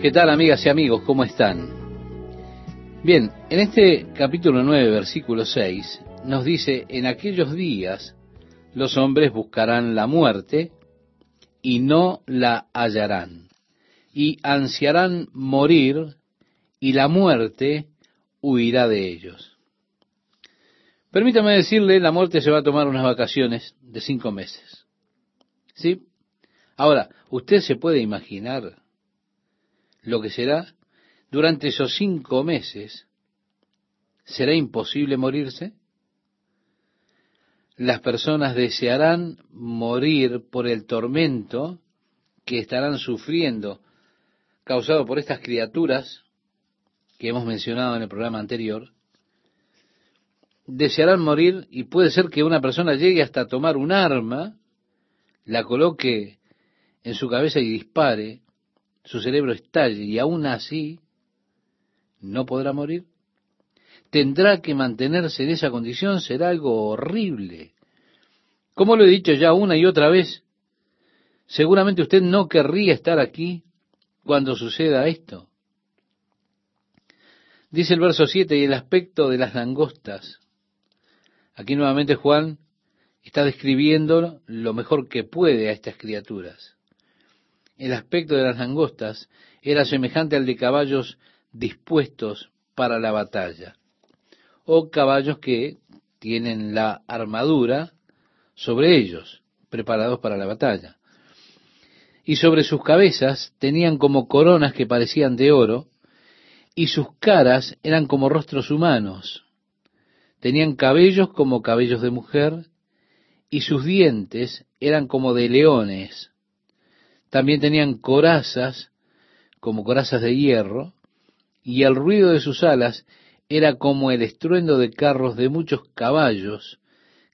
¿Qué tal amigas y amigos? ¿Cómo están? Bien, en este capítulo 9, versículo 6, nos dice, en aquellos días los hombres buscarán la muerte y no la hallarán, y ansiarán morir y la muerte huirá de ellos. Permítame decirle, la muerte se va a tomar unas vacaciones de cinco meses. ¿Sí? Ahora, ¿usted se puede imaginar lo que será durante esos cinco meses? ¿Será imposible morirse? Las personas desearán morir por el tormento que estarán sufriendo causado por estas criaturas que hemos mencionado en el programa anterior, desearán morir y puede ser que una persona llegue hasta tomar un arma, la coloque en su cabeza y dispare, su cerebro estalle y aún así no podrá morir. Tendrá que mantenerse en esa condición, será algo horrible. Como lo he dicho ya una y otra vez, seguramente usted no querría estar aquí cuando suceda esto. Dice el verso 7, y el aspecto de las langostas. Aquí nuevamente Juan está describiendo lo mejor que puede a estas criaturas. El aspecto de las langostas era semejante al de caballos dispuestos para la batalla, o caballos que tienen la armadura sobre ellos, preparados para la batalla. Y sobre sus cabezas tenían como coronas que parecían de oro, y sus caras eran como rostros humanos. Tenían cabellos como cabellos de mujer, y sus dientes eran como de leones. También tenían corazas, como corazas de hierro, y el ruido de sus alas era como el estruendo de carros de muchos caballos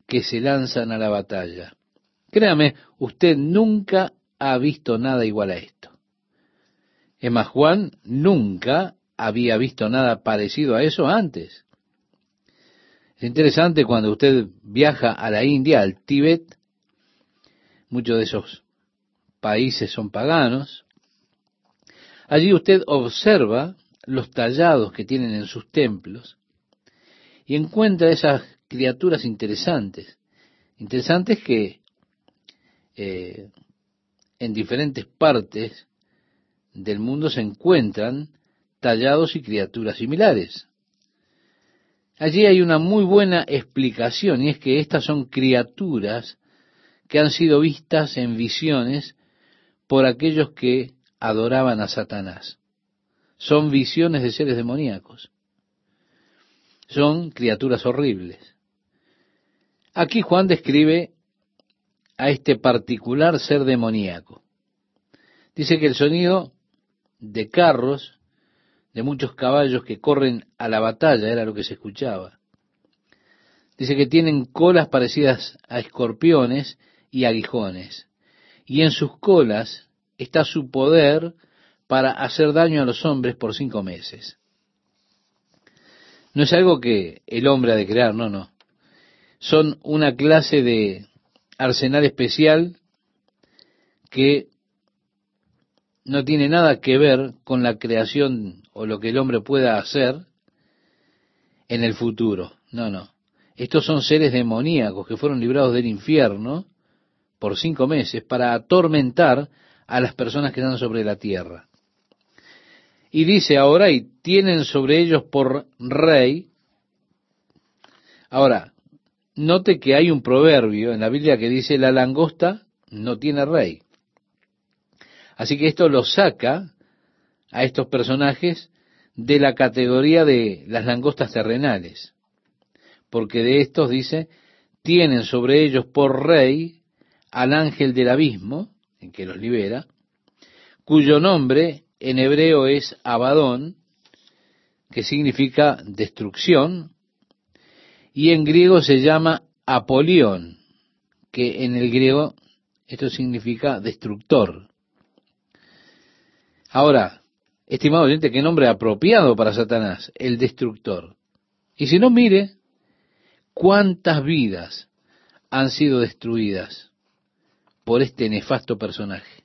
que se lanzan a la batalla. Créame, usted nunca ha visto nada igual a esto. Es más, Juan nunca había visto nada parecido a eso antes. Es interesante cuando usted viaja a la India, al Tíbet, muchos de esos países son paganos, allí usted observa los tallados que tienen en sus templos y encuentra esas criaturas interesantes, interesantes que eh, en diferentes partes del mundo se encuentran tallados y criaturas similares. Allí hay una muy buena explicación y es que estas son criaturas que han sido vistas en visiones por aquellos que adoraban a Satanás. Son visiones de seres demoníacos. Son criaturas horribles. Aquí Juan describe a este particular ser demoníaco. Dice que el sonido de carros de muchos caballos que corren a la batalla, era lo que se escuchaba. Dice que tienen colas parecidas a escorpiones y aguijones, y en sus colas está su poder para hacer daño a los hombres por cinco meses. No es algo que el hombre ha de crear, no, no. Son una clase de arsenal especial que no tiene nada que ver con la creación o lo que el hombre pueda hacer en el futuro. No, no. Estos son seres demoníacos que fueron librados del infierno por cinco meses para atormentar a las personas que están sobre la tierra. Y dice ahora, y tienen sobre ellos por rey. Ahora, note que hay un proverbio en la Biblia que dice, la langosta no tiene rey. Así que esto lo saca a estos personajes de la categoría de las langostas terrenales, porque de estos dice, tienen sobre ellos por rey al ángel del abismo, en que los libera, cuyo nombre en hebreo es Abadón, que significa destrucción, y en griego se llama Apolión, que en el griego esto significa destructor. Ahora, estimado oyente, qué nombre apropiado para Satanás, el destructor. Y si no, mire cuántas vidas han sido destruidas por este nefasto personaje.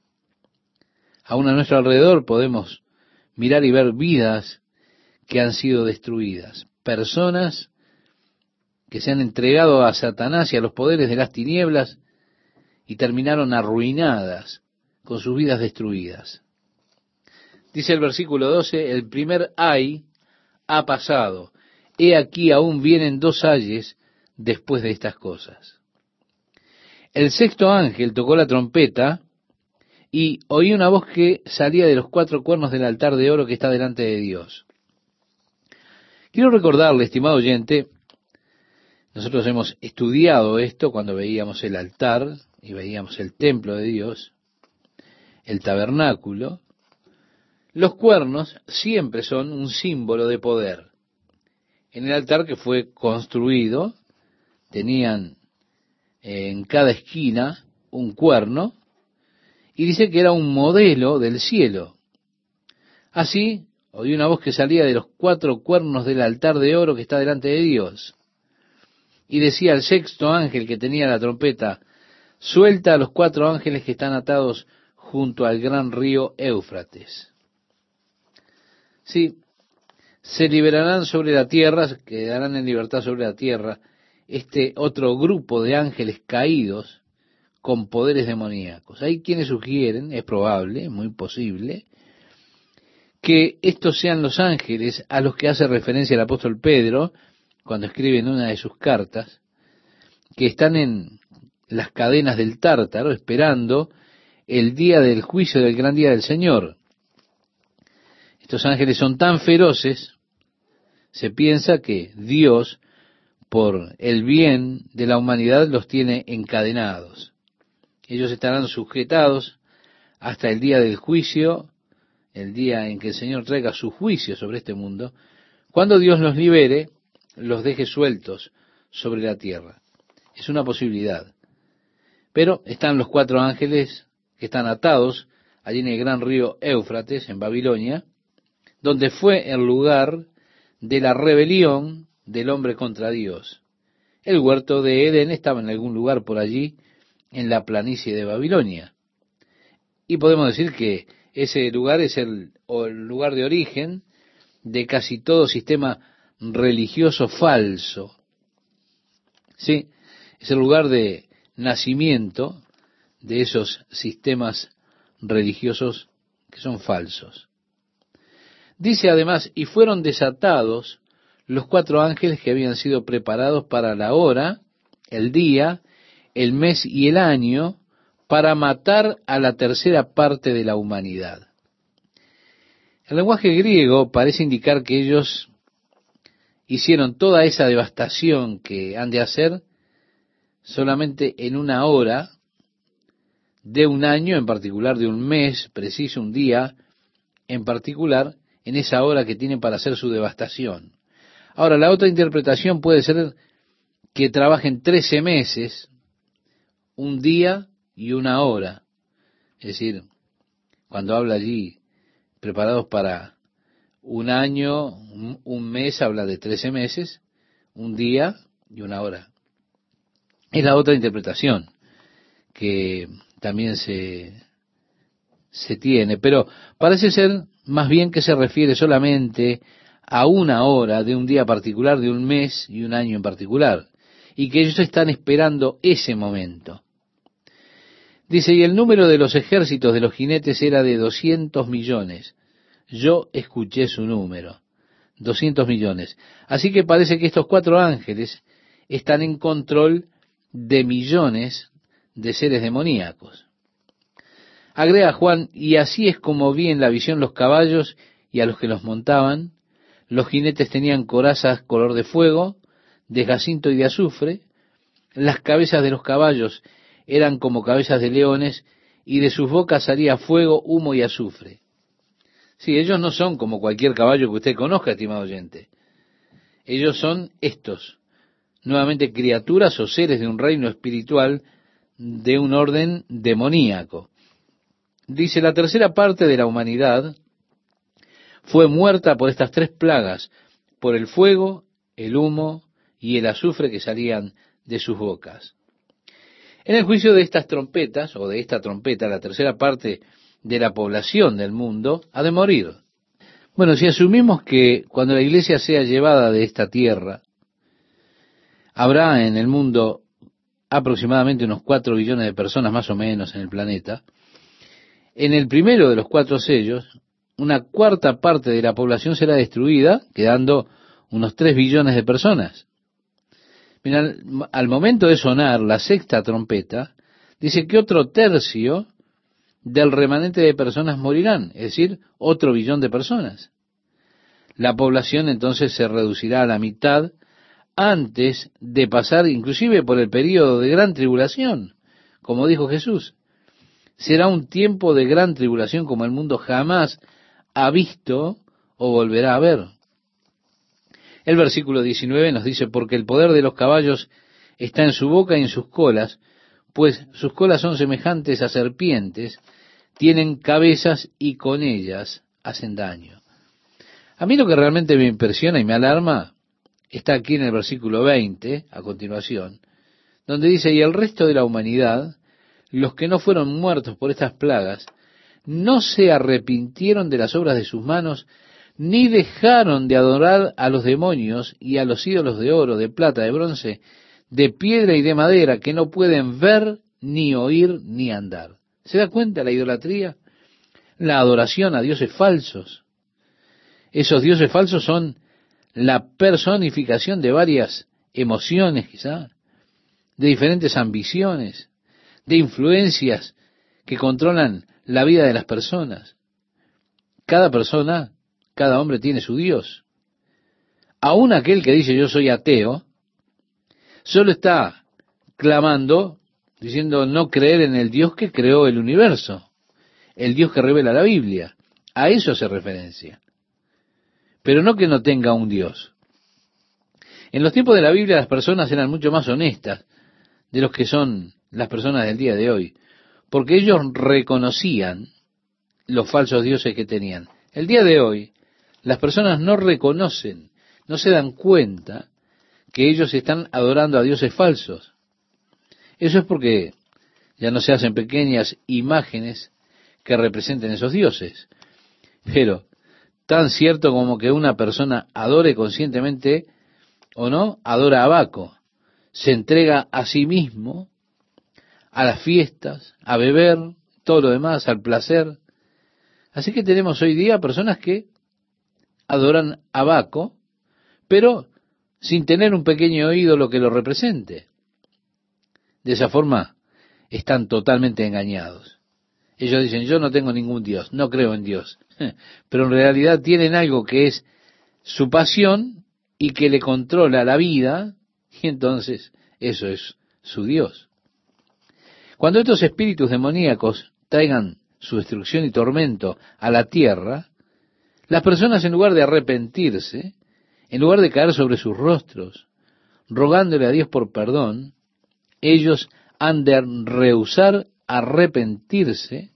Aún a nuestro alrededor podemos mirar y ver vidas que han sido destruidas, personas que se han entregado a Satanás y a los poderes de las tinieblas y terminaron arruinadas con sus vidas destruidas. Dice el versículo 12, el primer ay ha pasado, he aquí aún vienen dos ayes después de estas cosas. El sexto ángel tocó la trompeta y oí una voz que salía de los cuatro cuernos del altar de oro que está delante de Dios. Quiero recordarle, estimado oyente, nosotros hemos estudiado esto cuando veíamos el altar y veíamos el templo de Dios, el tabernáculo. Los cuernos siempre son un símbolo de poder. En el altar que fue construido, tenían en cada esquina un cuerno, y dice que era un modelo del cielo. Así, oí una voz que salía de los cuatro cuernos del altar de oro que está delante de Dios. Y decía al sexto ángel que tenía la trompeta, suelta a los cuatro ángeles que están atados junto al gran río Éufrates. Sí, se liberarán sobre la tierra, quedarán en libertad sobre la tierra, este otro grupo de ángeles caídos con poderes demoníacos. Hay quienes sugieren, es probable, muy posible, que estos sean los ángeles a los que hace referencia el apóstol Pedro cuando escribe en una de sus cartas, que están en las cadenas del tártaro esperando el día del juicio del gran día del Señor. Estos ángeles son tan feroces, se piensa que Dios por el bien de la humanidad los tiene encadenados. Ellos estarán sujetados hasta el día del juicio, el día en que el Señor traiga su juicio sobre este mundo, cuando Dios los libere, los deje sueltos sobre la tierra. Es una posibilidad. Pero están los cuatro ángeles que están atados allí en el gran río Éufrates, en Babilonia, donde fue el lugar de la rebelión del hombre contra Dios. El huerto de Edén estaba en algún lugar por allí, en la planicie de Babilonia. Y podemos decir que ese lugar es el, lugar de origen de casi todo sistema religioso falso. Sí, es el lugar de nacimiento de esos sistemas religiosos que son falsos. Dice además, y fueron desatados los cuatro ángeles que habían sido preparados para la hora, el día, el mes y el año, para matar a la tercera parte de la humanidad. El lenguaje griego parece indicar que ellos hicieron toda esa devastación que han de hacer solamente en una hora de un año, en particular de un mes preciso, un día en particular, en esa hora que tienen para hacer su devastación. Ahora, la otra interpretación puede ser que trabajen 13 meses, un día y una hora. Es decir, cuando habla allí, preparados para un año, un mes, habla de 13 meses, un día y una hora. Es la otra interpretación que también se, se tiene, pero parece ser más bien que se refiere solamente a una hora de un día particular, de un mes y un año en particular, y que ellos están esperando ese momento. Dice, y el número de los ejércitos de los jinetes era de 200 millones. Yo escuché su número, 200 millones. Así que parece que estos cuatro ángeles están en control de millones de seres demoníacos. Agrega Juan, y así es como vi en la visión los caballos y a los que los montaban, los jinetes tenían corazas color de fuego, de jacinto y de azufre. Las cabezas de los caballos eran como cabezas de leones y de sus bocas salía fuego, humo y azufre. Sí, ellos no son como cualquier caballo que usted conozca, estimado oyente. Ellos son estos, nuevamente criaturas o seres de un reino espiritual de un orden demoníaco. Dice la tercera parte de la humanidad fue muerta por estas tres plagas, por el fuego, el humo y el azufre que salían de sus bocas. En el juicio de estas trompetas, o de esta trompeta, la tercera parte de la población del mundo ha de morir. Bueno, si asumimos que cuando la iglesia sea llevada de esta tierra, habrá en el mundo aproximadamente unos cuatro billones de personas más o menos en el planeta, en el primero de los cuatro sellos, una cuarta parte de la población será destruida, quedando unos tres billones de personas. Mira, al momento de sonar la sexta trompeta, dice que otro tercio del remanente de personas morirán, es decir, otro billón de personas. La población entonces se reducirá a la mitad antes de pasar inclusive por el periodo de gran tribulación, como dijo Jesús. Será un tiempo de gran tribulación como el mundo jamás ha visto o volverá a ver. El versículo 19 nos dice, porque el poder de los caballos está en su boca y en sus colas, pues sus colas son semejantes a serpientes, tienen cabezas y con ellas hacen daño. A mí lo que realmente me impresiona y me alarma está aquí en el versículo 20, a continuación, donde dice, y el resto de la humanidad, los que no fueron muertos por estas plagas, no se arrepintieron de las obras de sus manos, ni dejaron de adorar a los demonios y a los ídolos de oro, de plata, de bronce, de piedra y de madera, que no pueden ver, ni oír, ni andar. ¿Se da cuenta la idolatría? La adoración a dioses falsos. Esos dioses falsos son la personificación de varias emociones quizá, de diferentes ambiciones, de influencias que controlan la vida de las personas. Cada persona, cada hombre tiene su Dios. Aún aquel que dice yo soy ateo, solo está clamando, diciendo no creer en el Dios que creó el universo, el Dios que revela la Biblia. A eso se referencia pero no que no tenga un Dios. En los tiempos de la Biblia las personas eran mucho más honestas de los que son las personas del día de hoy, porque ellos reconocían los falsos dioses que tenían. El día de hoy las personas no reconocen, no se dan cuenta que ellos están adorando a dioses falsos. Eso es porque ya no se hacen pequeñas imágenes que representen esos dioses. Pero tan cierto como que una persona adore conscientemente o no, adora a Baco, se entrega a sí mismo, a las fiestas, a beber, todo lo demás, al placer. Así que tenemos hoy día personas que adoran a Baco, pero sin tener un pequeño ídolo que lo represente. De esa forma están totalmente engañados. Ellos dicen, yo no tengo ningún Dios, no creo en Dios. Pero en realidad tienen algo que es su pasión y que le controla la vida, y entonces eso es su Dios. Cuando estos espíritus demoníacos traigan su destrucción y tormento a la tierra, las personas en lugar de arrepentirse, en lugar de caer sobre sus rostros, rogándole a Dios por perdón, ellos han de rehusar arrepentirse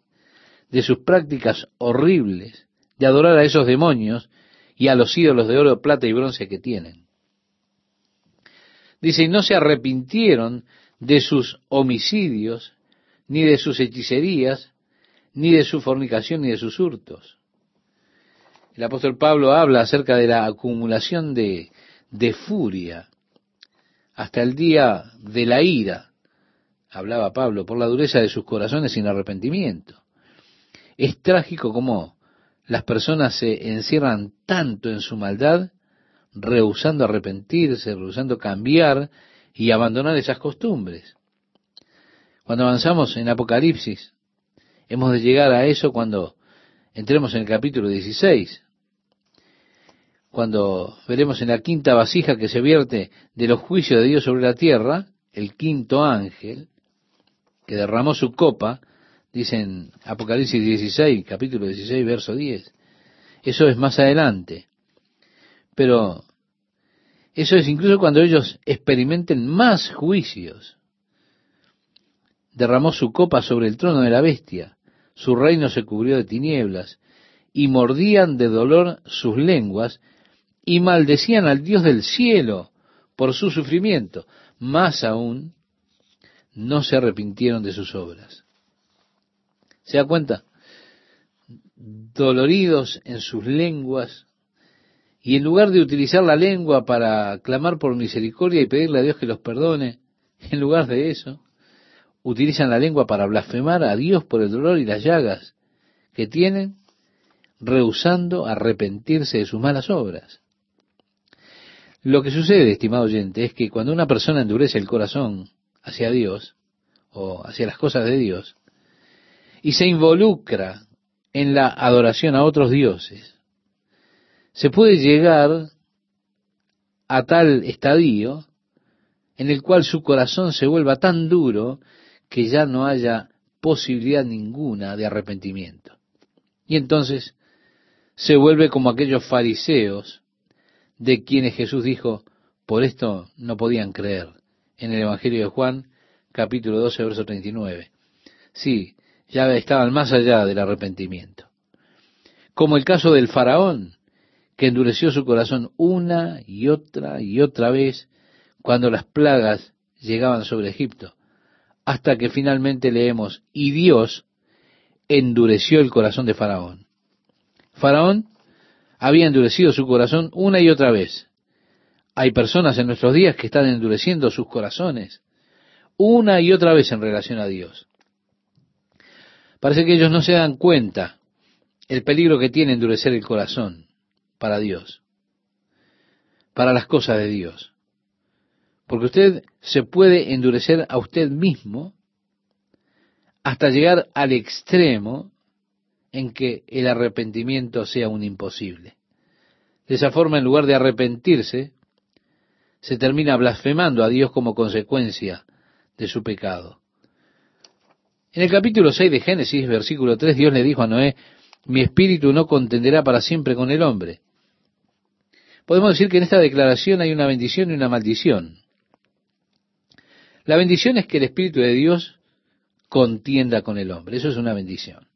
de sus prácticas horribles, de adorar a esos demonios y a los ídolos de oro, plata y bronce que tienen. Dice, y no se arrepintieron de sus homicidios, ni de sus hechicerías, ni de su fornicación, ni de sus hurtos. El apóstol Pablo habla acerca de la acumulación de, de furia hasta el día de la ira, hablaba Pablo, por la dureza de sus corazones sin arrepentimiento. Es trágico como las personas se encierran tanto en su maldad, rehusando arrepentirse, rehusando cambiar y abandonar esas costumbres. Cuando avanzamos en Apocalipsis, hemos de llegar a eso cuando entremos en el capítulo 16, cuando veremos en la quinta vasija que se vierte de los juicios de Dios sobre la tierra, el quinto ángel, que derramó su copa, dice en Apocalipsis 16, capítulo 16, verso 10. Eso es más adelante. Pero eso es incluso cuando ellos experimenten más juicios. Derramó su copa sobre el trono de la bestia, su reino se cubrió de tinieblas, y mordían de dolor sus lenguas, y maldecían al Dios del cielo por su sufrimiento. Más aún, no se arrepintieron de sus obras. ¿Se da cuenta? doloridos en sus lenguas, y en lugar de utilizar la lengua para clamar por misericordia y pedirle a Dios que los perdone, en lugar de eso, utilizan la lengua para blasfemar a Dios por el dolor y las llagas que tienen, rehusando arrepentirse de sus malas obras. Lo que sucede, estimado oyente, es que cuando una persona endurece el corazón hacia Dios, o hacia las cosas de Dios, y se involucra en la adoración a otros dioses, se puede llegar a tal estadio en el cual su corazón se vuelva tan duro que ya no haya posibilidad ninguna de arrepentimiento. Y entonces se vuelve como aquellos fariseos de quienes Jesús dijo, por esto no podían creer, en el Evangelio de Juan, capítulo 12, verso 39. Sí, ya estaban más allá del arrepentimiento. Como el caso del faraón, que endureció su corazón una y otra y otra vez cuando las plagas llegaban sobre Egipto, hasta que finalmente leemos, y Dios endureció el corazón de Faraón. Faraón había endurecido su corazón una y otra vez. Hay personas en nuestros días que están endureciendo sus corazones una y otra vez en relación a Dios. Parece que ellos no se dan cuenta el peligro que tiene endurecer el corazón para Dios, para las cosas de Dios. Porque usted se puede endurecer a usted mismo hasta llegar al extremo en que el arrepentimiento sea un imposible. De esa forma, en lugar de arrepentirse, se termina blasfemando a Dios como consecuencia de su pecado. En el capítulo 6 de Génesis, versículo 3, Dios le dijo a Noé, mi espíritu no contenderá para siempre con el hombre. Podemos decir que en esta declaración hay una bendición y una maldición. La bendición es que el Espíritu de Dios contienda con el hombre. Eso es una bendición.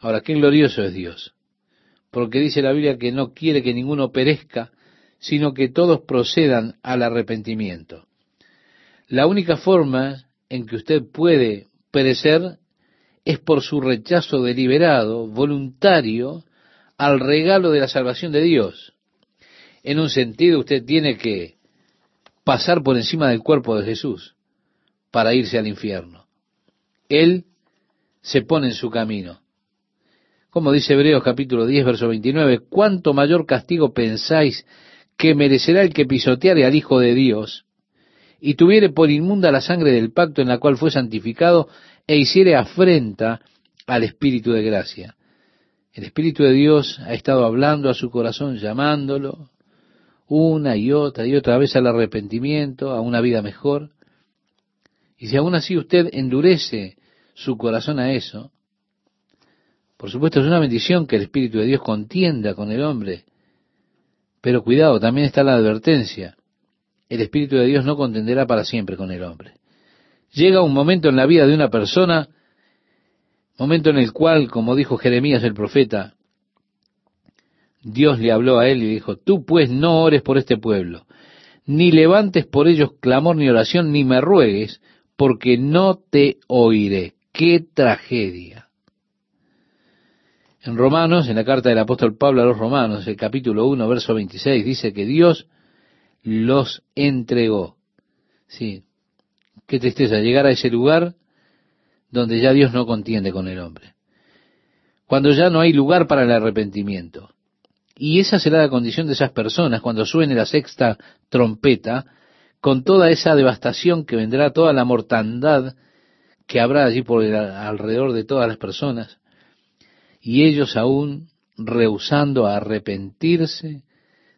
Ahora, qué glorioso es Dios. Porque dice la Biblia que no quiere que ninguno perezca, sino que todos procedan al arrepentimiento. La única forma en que usted puede perecer es por su rechazo deliberado, voluntario, al regalo de la salvación de Dios. En un sentido, usted tiene que pasar por encima del cuerpo de Jesús para irse al infierno. Él se pone en su camino. Como dice Hebreos capítulo 10, verso 29, ¿cuánto mayor castigo pensáis que merecerá el que pisoteare al Hijo de Dios y tuviere por inmunda la sangre del pacto en la cual fue santificado e hiciere afrenta al Espíritu de gracia? El Espíritu de Dios ha estado hablando a su corazón, llamándolo, una y otra y otra vez al arrepentimiento, a una vida mejor. Y si aún así usted endurece su corazón a eso, por supuesto es una bendición que el Espíritu de Dios contienda con el hombre. Pero cuidado, también está la advertencia. El Espíritu de Dios no contenderá para siempre con el hombre. Llega un momento en la vida de una persona, momento en el cual, como dijo Jeremías el profeta, Dios le habló a él y dijo, tú pues no ores por este pueblo, ni levantes por ellos clamor ni oración, ni me ruegues, porque no te oiré. ¡Qué tragedia! En Romanos, en la carta del apóstol Pablo a los Romanos, el capítulo 1, verso 26, dice que Dios los entregó. Sí, qué tristeza llegar a ese lugar donde ya Dios no contiende con el hombre. Cuando ya no hay lugar para el arrepentimiento. Y esa será la condición de esas personas cuando suene la sexta trompeta, con toda esa devastación que vendrá, toda la mortandad que habrá allí por alrededor de todas las personas, y ellos aún rehusando a arrepentirse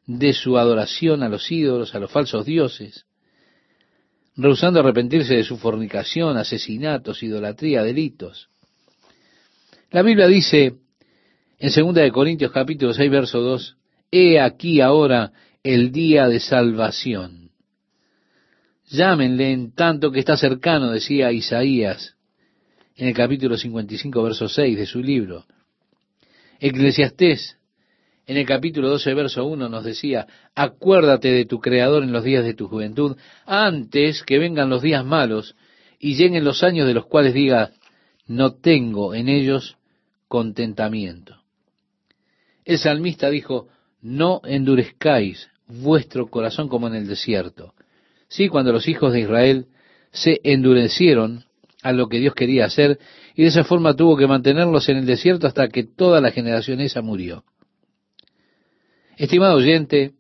de su adoración a los ídolos, a los falsos dioses, rehusando arrepentirse de su fornicación, asesinatos, idolatría, delitos. La Biblia dice en segunda de Corintios capítulo 6 verso 2, he aquí ahora el día de salvación. Llámenle en tanto que está cercano, decía Isaías en el capítulo 55 verso 6 de su libro. Eclesiastés en el capítulo 12 verso 1 nos decía, acuérdate de tu Creador en los días de tu juventud, antes que vengan los días malos y lleguen los años de los cuales diga, no tengo en ellos contentamiento. El salmista dijo, no endurezcáis vuestro corazón como en el desierto. Sí, cuando los hijos de Israel se endurecieron a lo que Dios quería hacer y de esa forma tuvo que mantenerlos en el desierto hasta que toda la generación esa murió. Estimado oyente,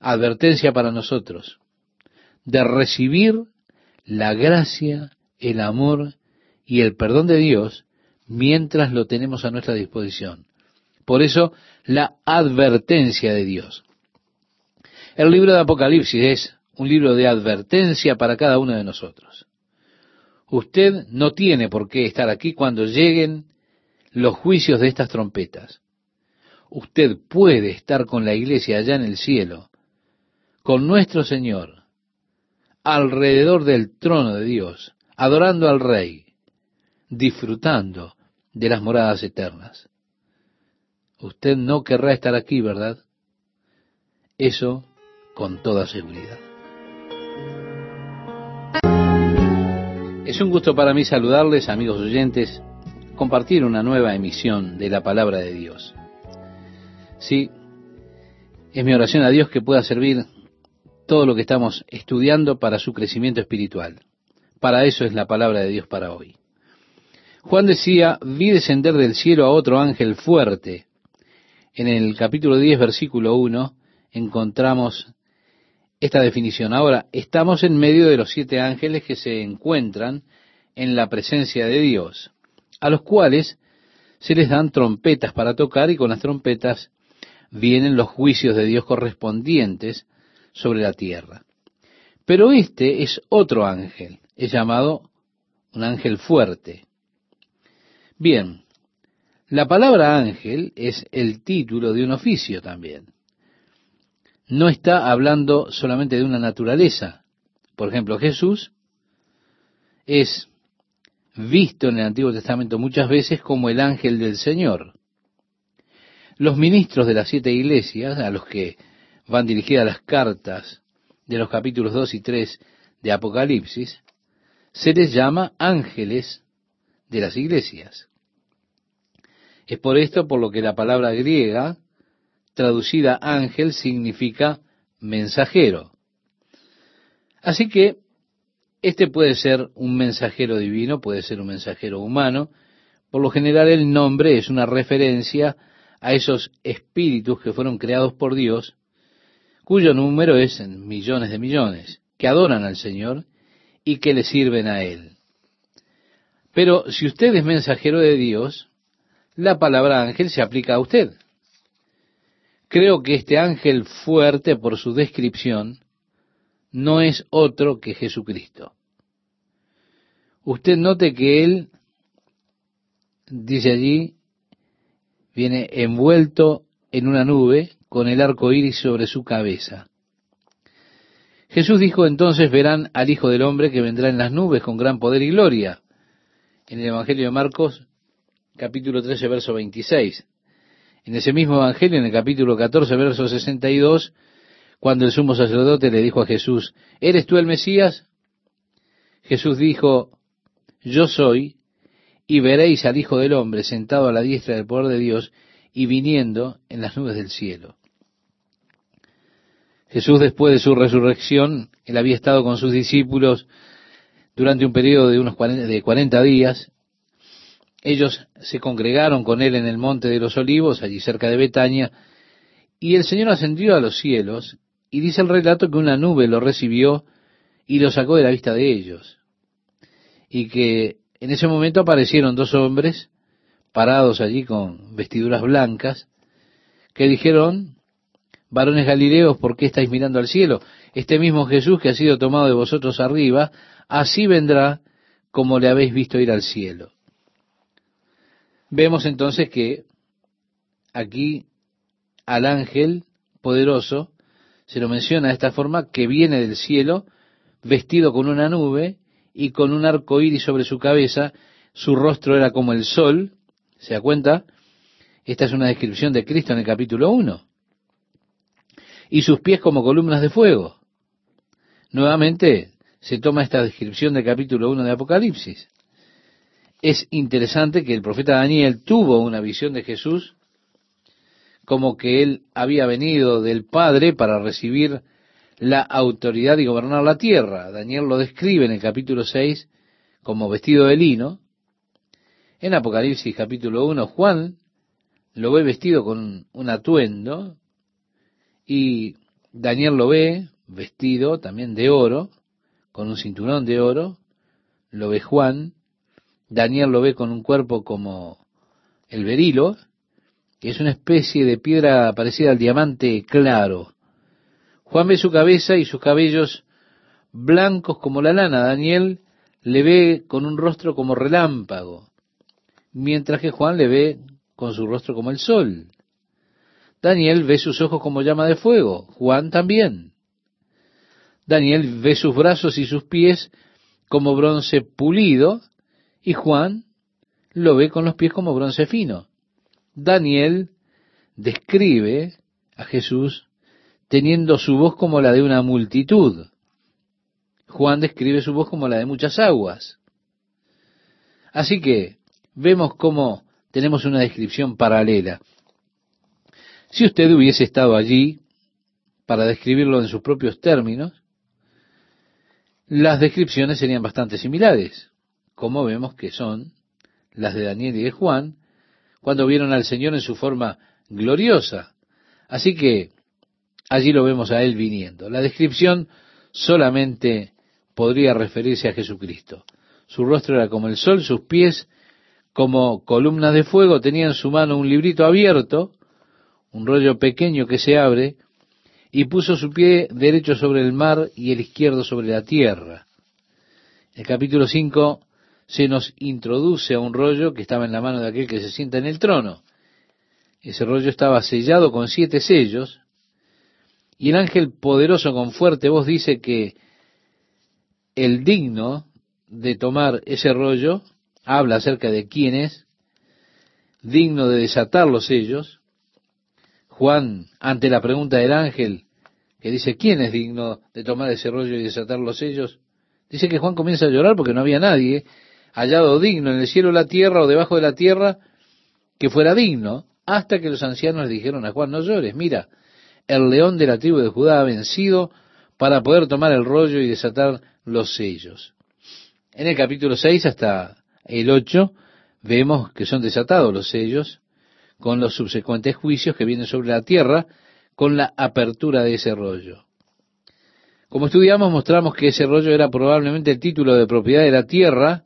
advertencia para nosotros de recibir la gracia, el amor y el perdón de Dios mientras lo tenemos a nuestra disposición. Por eso, la advertencia de Dios. El libro de Apocalipsis es un libro de advertencia para cada uno de nosotros. Usted no tiene por qué estar aquí cuando lleguen los juicios de estas trompetas. Usted puede estar con la iglesia allá en el cielo, con nuestro Señor, alrededor del trono de Dios, adorando al Rey, disfrutando de las moradas eternas. Usted no querrá estar aquí, ¿verdad? Eso con toda seguridad. Es un gusto para mí saludarles, amigos oyentes, compartir una nueva emisión de la palabra de Dios. Sí, es mi oración a Dios que pueda servir todo lo que estamos estudiando para su crecimiento espiritual. Para eso es la palabra de Dios para hoy. Juan decía, vi descender del cielo a otro ángel fuerte. En el capítulo 10, versículo 1, encontramos esta definición. Ahora, estamos en medio de los siete ángeles que se encuentran en la presencia de Dios, a los cuales se les dan trompetas para tocar y con las trompetas vienen los juicios de Dios correspondientes sobre la tierra. Pero este es otro ángel, es llamado un ángel fuerte. Bien, la palabra ángel es el título de un oficio también. No está hablando solamente de una naturaleza. Por ejemplo, Jesús es visto en el Antiguo Testamento muchas veces como el ángel del Señor. Los ministros de las siete iglesias, a los que van dirigidas las cartas de los capítulos 2 y 3 de Apocalipsis, se les llama ángeles de las iglesias. Es por esto por lo que la palabra griega, traducida ángel, significa mensajero. Así que este puede ser un mensajero divino, puede ser un mensajero humano. Por lo general el nombre es una referencia a esos espíritus que fueron creados por Dios cuyo número es en millones de millones, que adoran al Señor y que le sirven a Él. Pero si usted es mensajero de Dios, la palabra ángel se aplica a usted. Creo que este ángel fuerte, por su descripción, no es otro que Jesucristo. Usted note que Él, dice allí, viene envuelto en una nube con el arco iris sobre su cabeza. Jesús dijo entonces verán al Hijo del Hombre que vendrá en las nubes con gran poder y gloria. En el Evangelio de Marcos, capítulo 13, verso 26. En ese mismo Evangelio, en el capítulo 14, verso 62, cuando el sumo sacerdote le dijo a Jesús, ¿eres tú el Mesías? Jesús dijo, yo soy, y veréis al Hijo del Hombre sentado a la diestra del poder de Dios y viniendo en las nubes del cielo. Jesús después de su resurrección, él había estado con sus discípulos durante un periodo de unos 40, de 40 días. Ellos se congregaron con él en el monte de los olivos, allí cerca de Betania, y el Señor ascendió a los cielos, y dice el relato que una nube lo recibió y lo sacó de la vista de ellos. Y que en ese momento aparecieron dos hombres parados allí con vestiduras blancas, que dijeron, varones Galileos, ¿por qué estáis mirando al cielo? Este mismo Jesús que ha sido tomado de vosotros arriba, así vendrá como le habéis visto ir al cielo. Vemos entonces que aquí al ángel poderoso se lo menciona de esta forma que viene del cielo vestido con una nube y con un arco iris sobre su cabeza, su rostro era como el sol, ¿se da cuenta? Esta es una descripción de Cristo en el capítulo 1 y sus pies como columnas de fuego. Nuevamente se toma esta descripción del capítulo 1 de Apocalipsis. Es interesante que el profeta Daniel tuvo una visión de Jesús como que él había venido del Padre para recibir la autoridad y gobernar la tierra. Daniel lo describe en el capítulo 6 como vestido de lino. En Apocalipsis capítulo 1, Juan lo ve vestido con un atuendo y Daniel lo ve vestido también de oro, con un cinturón de oro, lo ve Juan, Daniel lo ve con un cuerpo como el berilo, que es una especie de piedra parecida al diamante claro. Juan ve su cabeza y sus cabellos blancos como la lana. Daniel le ve con un rostro como relámpago, mientras que Juan le ve con su rostro como el sol. Daniel ve sus ojos como llama de fuego, Juan también. Daniel ve sus brazos y sus pies como bronce pulido, y Juan lo ve con los pies como bronce fino. Daniel describe a Jesús teniendo su voz como la de una multitud. Juan describe su voz como la de muchas aguas. Así que vemos cómo tenemos una descripción paralela. Si usted hubiese estado allí para describirlo en sus propios términos, las descripciones serían bastante similares, como vemos que son las de Daniel y de Juan, cuando vieron al Señor en su forma gloriosa. Así que allí lo vemos a Él viniendo. La descripción solamente podría referirse a Jesucristo. Su rostro era como el sol, sus pies como columnas de fuego, tenía en su mano un librito abierto, un rollo pequeño que se abre, y puso su pie derecho sobre el mar y el izquierdo sobre la tierra. El capítulo 5 se nos introduce a un rollo que estaba en la mano de aquel que se sienta en el trono. Ese rollo estaba sellado con siete sellos, y el ángel poderoso con fuerte voz dice que el digno de tomar ese rollo, habla acerca de quién es, digno de desatar los sellos. Juan, ante la pregunta del ángel, que dice, ¿quién es digno de tomar ese rollo y desatar los sellos? Dice que Juan comienza a llorar porque no había nadie hallado digno en el cielo, la tierra o debajo de la tierra que fuera digno, hasta que los ancianos dijeron a Juan, no llores, mira, el león de la tribu de Judá ha vencido para poder tomar el rollo y desatar los sellos. En el capítulo 6 hasta el 8 vemos que son desatados los sellos con los subsecuentes juicios que vienen sobre la tierra con la apertura de ese rollo. Como estudiamos, mostramos que ese rollo era probablemente el título de propiedad de la tierra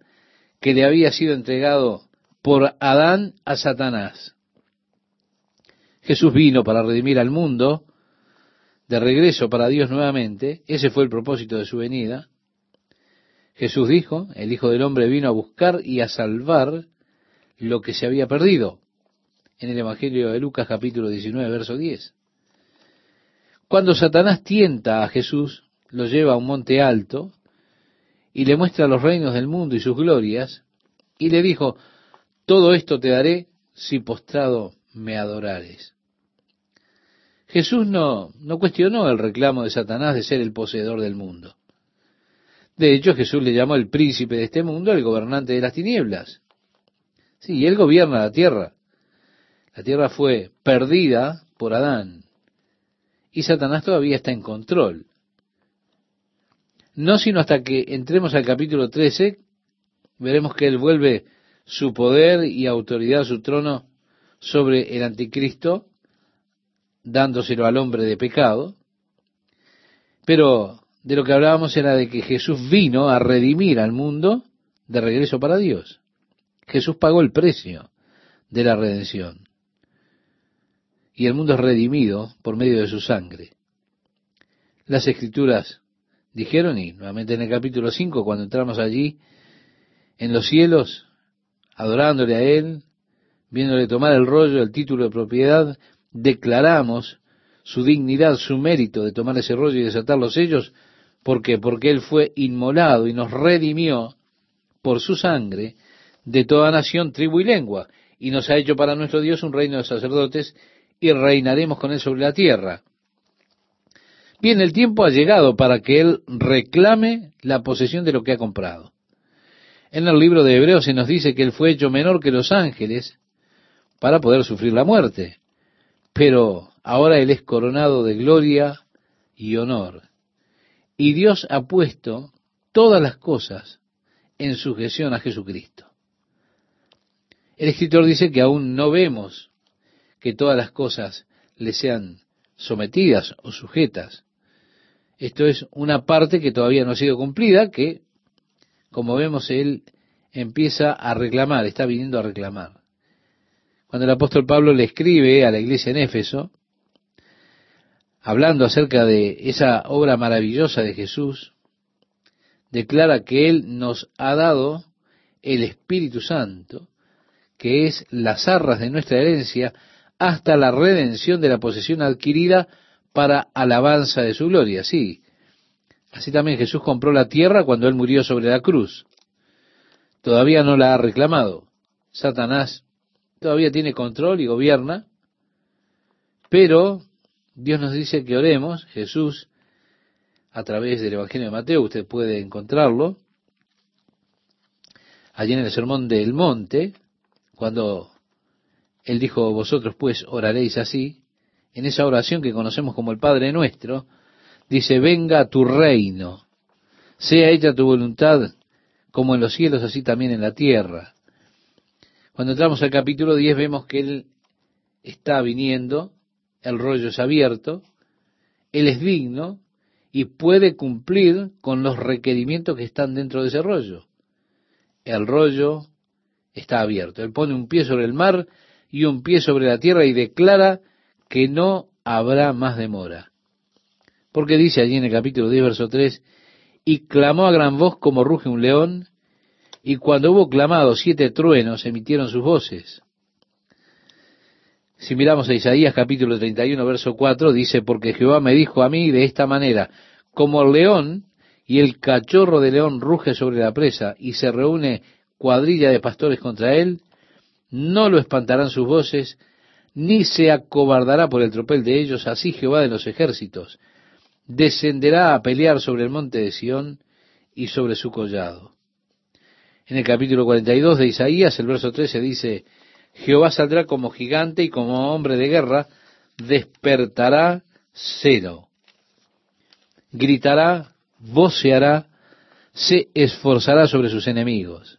que le había sido entregado por Adán a Satanás. Jesús vino para redimir al mundo, de regreso para Dios nuevamente, ese fue el propósito de su venida. Jesús dijo, el Hijo del Hombre vino a buscar y a salvar lo que se había perdido, en el Evangelio de Lucas capítulo 19, verso 10. Cuando Satanás tienta a Jesús, lo lleva a un monte alto, y le muestra los reinos del mundo y sus glorias, y le dijo, todo esto te daré si postrado me adorares. Jesús no, cuestionó el reclamo de Satanás de ser el poseedor del mundo. De hecho, Jesús le llamó el príncipe de este mundo el gobernante de las tinieblas. Sí, él gobierna la tierra. La tierra fue perdida por Adán. Y Satanás todavía está en control no sino hasta que entremos al capítulo 13, veremos que él vuelve su poder y autoridad su trono sobre el anticristo, dándoselo al hombre de pecado. Pero de lo que hablábamos era de que Jesús vino a redimir al mundo de regreso para Dios. Jesús pagó el precio de la redención. Y el mundo es redimido por medio de su sangre. Las escrituras dijeron, y nuevamente en el capítulo 5, cuando entramos allí, en los cielos, adorándole a Él, viéndole tomar el rollo, el título de propiedad, declaramos su dignidad, su mérito de tomar ese rollo y desatar los sellos, ¿por qué? Porque Él fue inmolado y nos redimió por su sangre de toda nación, tribu y lengua, y nos ha hecho para nuestro Dios un reino de sacerdotes, y reinaremos con Él sobre la tierra. Bien, el tiempo ha llegado para que Él reclame la posesión de lo que ha comprado. En el libro de Hebreos se nos dice que Él fue hecho menor que los ángeles para poder sufrir la muerte. Pero ahora Él es coronado de gloria y honor. Y Dios ha puesto todas las cosas en sujeción a Jesucristo. El escritor dice que aún no vemos que todas las cosas le sean sometidas o sujetas. Esto es una parte que todavía no ha sido cumplida, que, como vemos, él empieza a reclamar, está viniendo a reclamar. Cuando el apóstol Pablo le escribe a la iglesia en Éfeso, hablando acerca de esa obra maravillosa de Jesús, declara que Él nos ha dado el Espíritu Santo, que es las arras de nuestra herencia, hasta la redención de la posesión adquirida para alabanza de su gloria. Sí, así también Jesús compró la tierra cuando Él murió sobre la cruz. Todavía no la ha reclamado. Satanás todavía tiene control y gobierna, pero Dios nos dice que oremos, Jesús, a través del Evangelio de Mateo, usted puede encontrarlo, allí en el Sermón del Monte, cuando él dijo, vosotros pues oraréis así, en esa oración que conocemos como el Padre nuestro, dice, venga tu reino, sea hecha tu voluntad como en los cielos, así también en la tierra. Cuando entramos al capítulo 10 vemos que Él está viniendo, el rollo es abierto, Él es digno y puede cumplir con los requerimientos que están dentro de ese rollo. El rollo está abierto. Él pone un pie sobre el mar y un pie sobre la tierra y declara que no habrá más demora. Porque dice allí en el capítulo 10, verso 3, y clamó a gran voz como ruge un león, y cuando hubo clamado, siete truenos emitieron sus voces. Si miramos a Isaías capítulo 31, verso 4, dice, porque Jehová me dijo a mí de esta manera, como el león y el cachorro de león ruge sobre la presa y se reúne cuadrilla de pastores contra él, no lo espantarán sus voces, ni se acobardará por el tropel de ellos, así Jehová de los ejércitos descenderá a pelear sobre el monte de Sión y sobre su collado. En el capítulo 42 de Isaías, el verso 13 dice, Jehová saldrá como gigante y como hombre de guerra, despertará cero. Gritará, voceará, se esforzará sobre sus enemigos.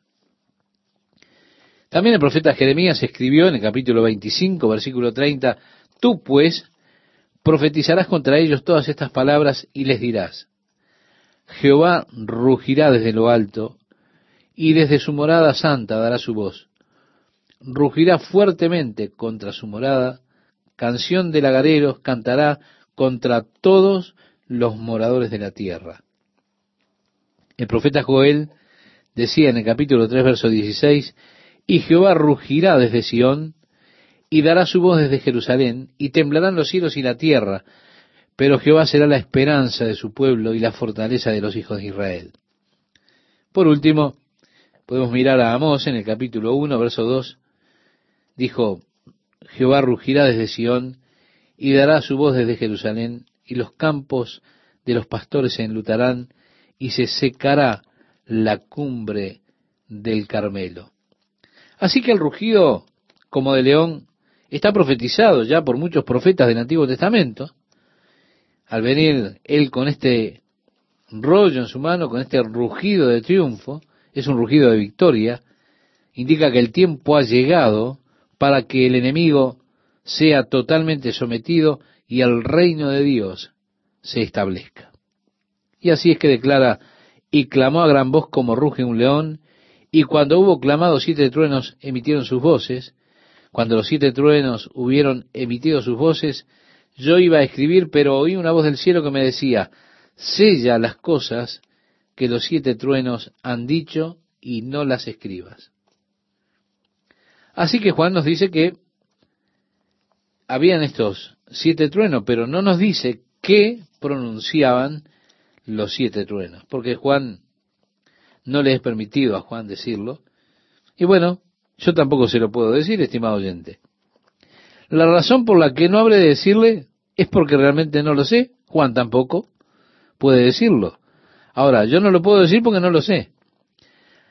También el profeta Jeremías escribió en el capítulo 25, versículo 30, Tú pues profetizarás contra ellos todas estas palabras y les dirás, Jehová rugirá desde lo alto, y desde su morada santa dará su voz. Rugirá fuertemente contra su morada, canción de lagareros cantará contra todos los moradores de la tierra. El profeta Joel decía en el capítulo 3, verso 16, y Jehová rugirá desde Sión, y dará su voz desde Jerusalén, y temblarán los cielos y la tierra, pero Jehová será la esperanza de su pueblo y la fortaleza de los hijos de Israel. Por último, Podemos mirar a Amós en el capítulo 1, verso 2. Dijo, Jehová rugirá desde Sión y dará su voz desde Jerusalén, y los campos de los pastores se enlutarán, y se secará la cumbre del Carmelo. Así que el rugido como de león está profetizado ya por muchos profetas del Antiguo Testamento. Al venir él con este rollo en su mano, con este rugido de triunfo, es un rugido de victoria, indica que el tiempo ha llegado para que el enemigo sea totalmente sometido y el reino de Dios se establezca. Y así es que declara, y clamó a gran voz como ruge un león, y cuando hubo clamado siete truenos emitieron sus voces, cuando los siete truenos hubieron emitido sus voces, yo iba a escribir, pero oí una voz del cielo que me decía, sella las cosas que los siete truenos han dicho y no las escribas. Así que Juan nos dice que habían estos siete truenos, pero no nos dice qué pronunciaban los siete truenos, porque Juan no le es permitido a Juan decirlo. Y bueno, yo tampoco se lo puedo decir, estimado oyente. La razón por la que no habré de decirle es porque realmente no lo sé. Juan tampoco puede decirlo. Ahora, yo no lo puedo decir porque no lo sé.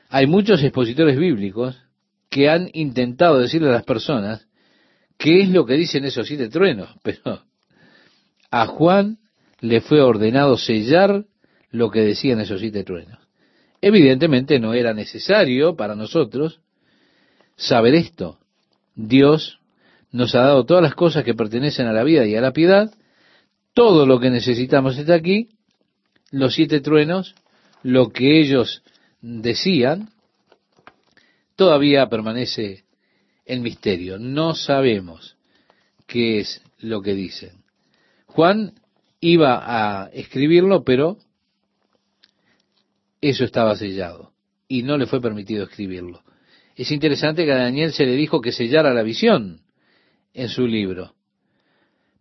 Hay muchos expositores bíblicos que han intentado decirle a las personas qué es lo que dicen esos siete truenos, pero a Juan le fue ordenado sellar lo que decían esos siete truenos. Evidentemente no era necesario para nosotros saber esto. Dios nos ha dado todas las cosas que pertenecen a la vida y a la piedad, todo lo que necesitamos está aquí, los siete truenos, lo que ellos decían, todavía permanece en misterio. No sabemos qué es lo que dicen. Juan iba a escribirlo, pero eso estaba sellado y no le fue permitido escribirlo. Es interesante que a Daniel se le dijo que sellara la visión en su libro.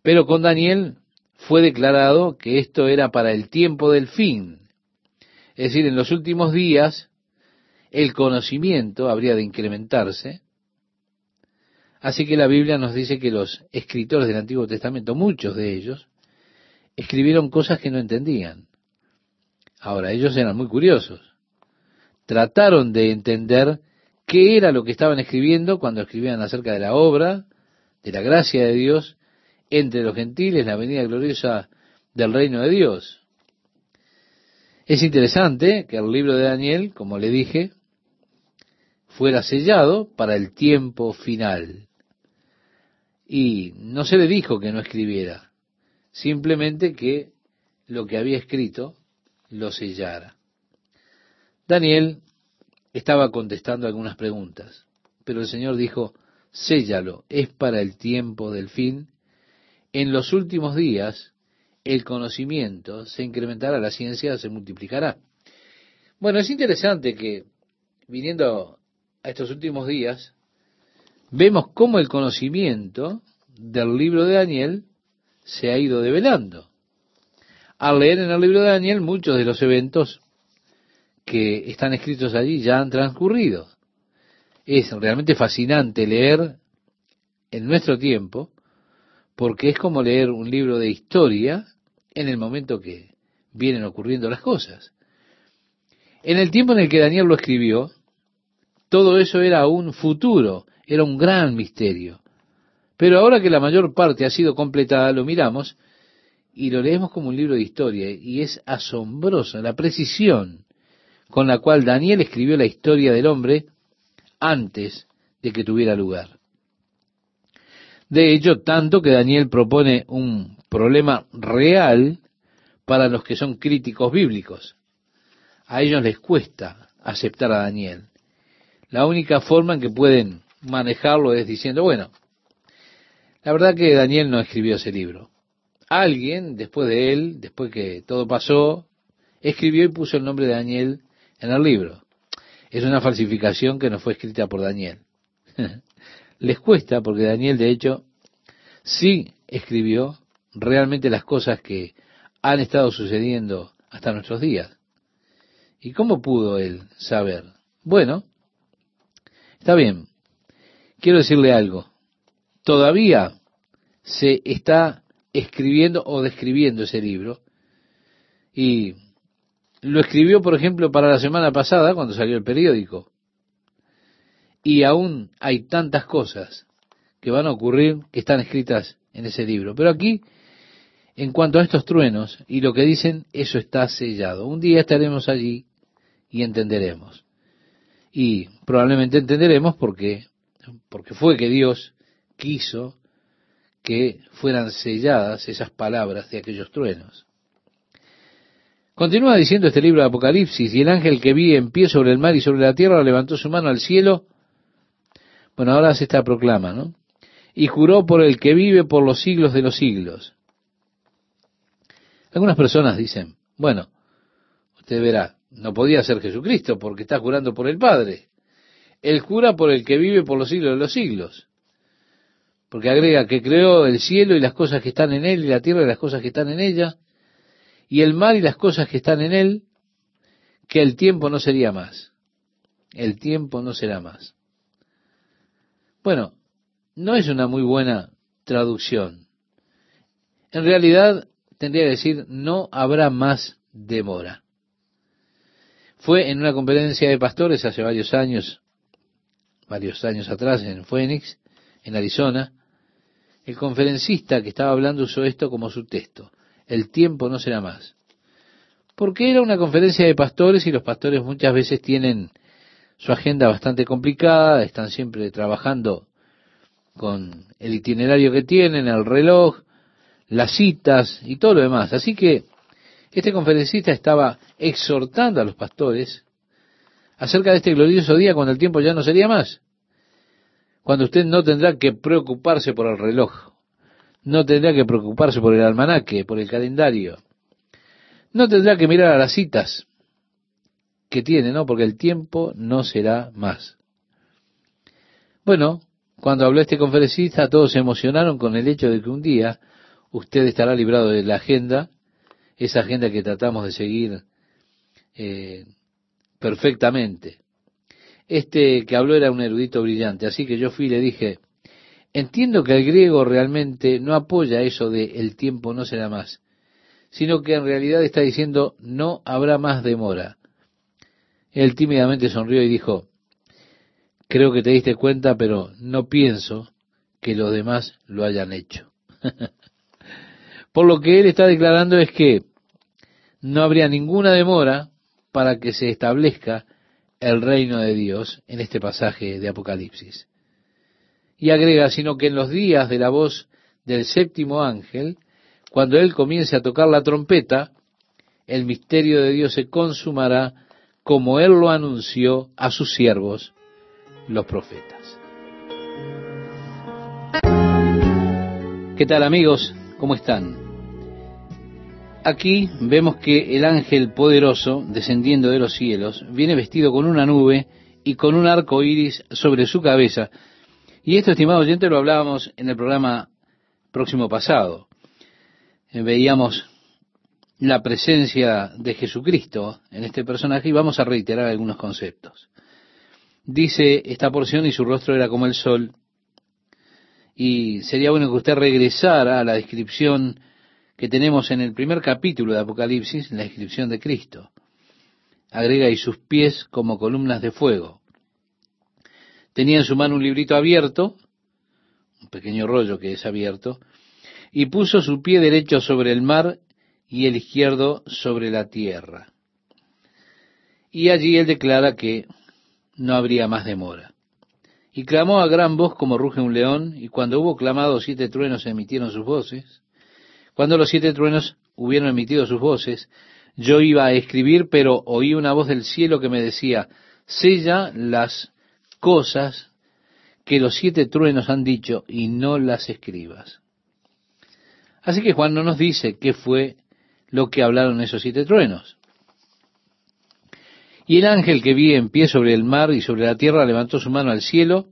Pero con Daniel fue declarado que esto era para el tiempo del fin. Es decir, en los últimos días el conocimiento habría de incrementarse. Así que la Biblia nos dice que los escritores del Antiguo Testamento, muchos de ellos, escribieron cosas que no entendían. Ahora, ellos eran muy curiosos. Trataron de entender qué era lo que estaban escribiendo cuando escribían acerca de la obra, de la gracia de Dios, entre los gentiles, la venida gloriosa del reino de Dios. Es interesante que el libro de Daniel, como le dije, fuera sellado para el tiempo final. Y no se le dijo que no escribiera, simplemente que lo que había escrito lo sellara. Daniel estaba contestando algunas preguntas, pero el Señor dijo, séllalo, es para el tiempo del fin. En los últimos días el conocimiento se incrementará, la ciencia se multiplicará. Bueno, es interesante que viniendo a estos últimos días, vemos cómo el conocimiento del libro de Daniel se ha ido develando al leer en el libro de Daniel muchos de los eventos que están escritos allí ya han transcurrido. Es realmente fascinante leer en nuestro tiempo, porque es como leer un libro de historia en el momento que vienen ocurriendo las cosas. En el tiempo en el que Daniel lo escribió, todo eso era un futuro, era un gran misterio. Pero ahora que la mayor parte ha sido completada, lo miramos y lo leemos como un libro de historia y es asombrosa la precisión con la cual Daniel escribió la historia del hombre antes de que tuviera lugar. De hecho, tanto que Daniel propone un problema real para los que son críticos bíblicos. A ellos les cuesta aceptar a Daniel. La única forma en que pueden manejarlo es diciendo, bueno, la verdad que Daniel no escribió ese libro alguien, después de él, después que todo pasó, escribió y puso el nombre de Daniel en el libro. Es una falsificación que no fue escrita por Daniel. Les cuesta porque Daniel, de hecho, sí escribió realmente las cosas que han estado sucediendo hasta nuestros días. ¿Y cómo pudo él saber? Bueno, está bien. Quiero decirle algo. Todavía se está escribiendo o describiendo ese libro. Y lo escribió, por ejemplo, para la semana pasada, cuando salió el periódico. Y aún hay tantas cosas que van a ocurrir que están escritas en ese libro. Pero aquí, en cuanto a estos truenos y lo que dicen, eso está sellado. Un día estaremos allí y entenderemos. Y probablemente entenderemos porque, porque fue que Dios quiso que fueran selladas esas palabras de aquellos truenos. Continúa diciendo este libro de Apocalipsis, y el ángel que vi en pie sobre el mar y sobre la tierra levantó su mano al cielo. Bueno, ahora hace esta proclama, ¿no? Y juró por el que vive por los siglos de los siglos. Algunas personas dicen, bueno, usted verá, no podía ser Jesucristo porque está jurando por el Padre. Él jura por el que vive por los siglos de los siglos porque agrega que creó el cielo y las cosas que están en él, y la tierra y las cosas que están en ella, y el mar y las cosas que están en él, que el tiempo no sería más. El tiempo no será más. Bueno, no es una muy buena traducción. En realidad tendría que decir, no habrá más demora. Fue en una conferencia de pastores hace varios años, varios años atrás en Phoenix, en Arizona, el conferencista que estaba hablando usó esto como su texto. El tiempo no será más. Porque era una conferencia de pastores y los pastores muchas veces tienen su agenda bastante complicada, están siempre trabajando con el itinerario que tienen, el reloj, las citas y todo lo demás. Así que este conferencista estaba exhortando a los pastores acerca de este glorioso día cuando el tiempo ya no sería más. Cuando usted no tendrá que preocuparse por el reloj, no tendrá que preocuparse por el almanaque, por el calendario, no tendrá que mirar a las citas que tiene, ¿no? Porque el tiempo no será más. Bueno, cuando habló este conferencista, todos se emocionaron con el hecho de que un día usted estará librado de la agenda, esa agenda que tratamos de seguir eh, perfectamente. Este que habló era un erudito brillante, así que yo fui y le dije, entiendo que el griego realmente no apoya eso de el tiempo no será más, sino que en realidad está diciendo no habrá más demora. Él tímidamente sonrió y dijo, creo que te diste cuenta, pero no pienso que los demás lo hayan hecho. Por lo que él está declarando es que no habría ninguna demora para que se establezca el reino de Dios en este pasaje de Apocalipsis. Y agrega, sino que en los días de la voz del séptimo ángel, cuando él comience a tocar la trompeta, el misterio de Dios se consumará como él lo anunció a sus siervos, los profetas. ¿Qué tal amigos? ¿Cómo están? Aquí vemos que el ángel poderoso, descendiendo de los cielos, viene vestido con una nube y con un arco iris sobre su cabeza. Y esto, estimado oyente, lo hablábamos en el programa próximo pasado. Eh, veíamos la presencia de Jesucristo en este personaje y vamos a reiterar algunos conceptos. Dice esta porción y su rostro era como el sol. Y sería bueno que usted regresara a la descripción que tenemos en el primer capítulo de Apocalipsis, la descripción de Cristo. Agrega y sus pies como columnas de fuego. Tenía en su mano un librito abierto, un pequeño rollo que es abierto, y puso su pie derecho sobre el mar y el izquierdo sobre la tierra. Y allí él declara que no habría más demora. Y clamó a gran voz como ruge un león, y cuando hubo clamado siete truenos emitieron sus voces. Cuando los siete truenos hubieron emitido sus voces, yo iba a escribir, pero oí una voz del cielo que me decía, sella las cosas que los siete truenos han dicho y no las escribas. Así que Juan no nos dice qué fue lo que hablaron esos siete truenos. Y el ángel que vi en pie sobre el mar y sobre la tierra levantó su mano al cielo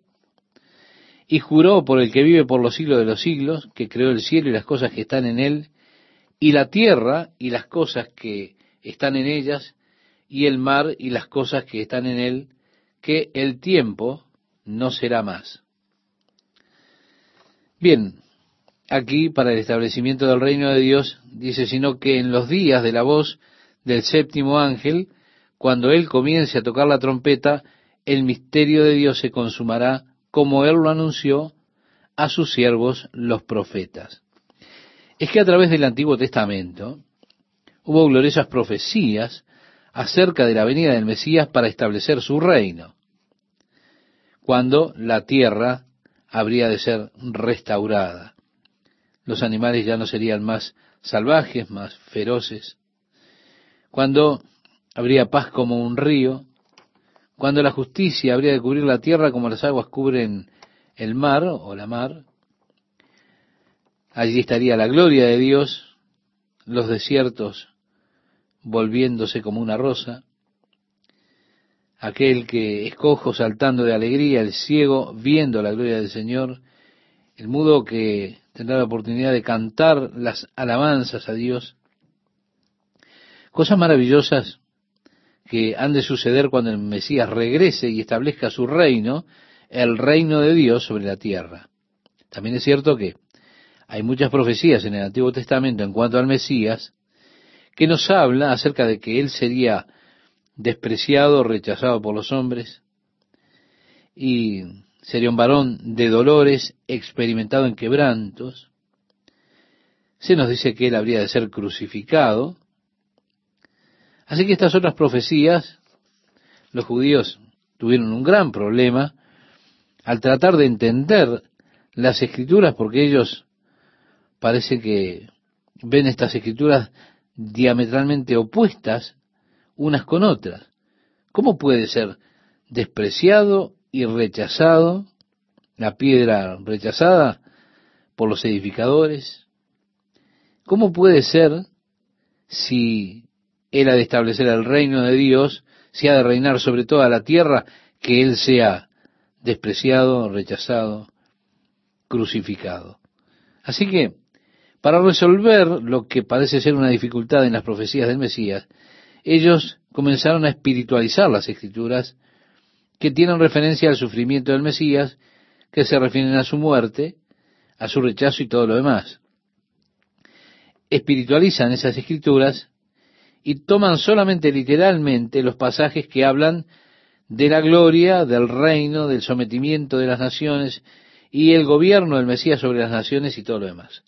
y juró por el que vive por los siglos de los siglos, que creó el cielo y las cosas que están en él, y la tierra y las cosas que están en ellas, y el mar y las cosas que están en él, que el tiempo no será más. Bien, aquí para el establecimiento del reino de Dios, dice, sino que en los días de la voz del séptimo ángel, cuando él comience a tocar la trompeta, el misterio de Dios se consumará como él lo anunció a sus siervos los profetas. Es que a través del Antiguo Testamento hubo gloriosas profecías acerca de la venida del Mesías para establecer su reino, cuando la tierra habría de ser restaurada los animales ya no serían más salvajes, más feroces, cuando habría paz como un río, cuando la justicia habría de cubrir la tierra como las aguas cubren el mar o la mar, allí estaría la gloria de Dios, los desiertos volviéndose como una rosa, aquel que escojo saltando de alegría, el ciego viendo la gloria del Señor, el mudo que tendrá la oportunidad de cantar las alabanzas a Dios. Cosas maravillosas que han de suceder cuando el Mesías regrese y establezca su reino, el reino de Dios sobre la tierra. También es cierto que hay muchas profecías en el Antiguo Testamento en cuanto al Mesías que nos habla acerca de que Él sería despreciado, rechazado por los hombres, y sería un varón de dolores, experimentado en quebrantos. Se nos dice que él habría de ser crucificado. Así que estas otras profecías, los judíos tuvieron un gran problema al tratar de entender las escrituras, porque ellos parece que ven estas escrituras diametralmente opuestas unas con otras. ¿Cómo puede ser despreciado y rechazado la piedra rechazada por los edificadores? ¿Cómo puede ser si él ha de establecer el reino de Dios, si ha de reinar sobre toda la tierra, que él sea despreciado, rechazado, crucificado? Así que para resolver lo que parece ser una dificultad en las profecías del Mesías, ellos comenzaron a espiritualizar las escrituras que tienen referencia al sufrimiento del Mesías, que se refieren a su muerte, a su rechazo y todo lo demás. Espiritualizan esas escrituras y toman solamente literalmente los pasajes que hablan de la gloria, del reino, del sometimiento de las naciones y el gobierno del Mesías sobre las naciones y todo lo demás.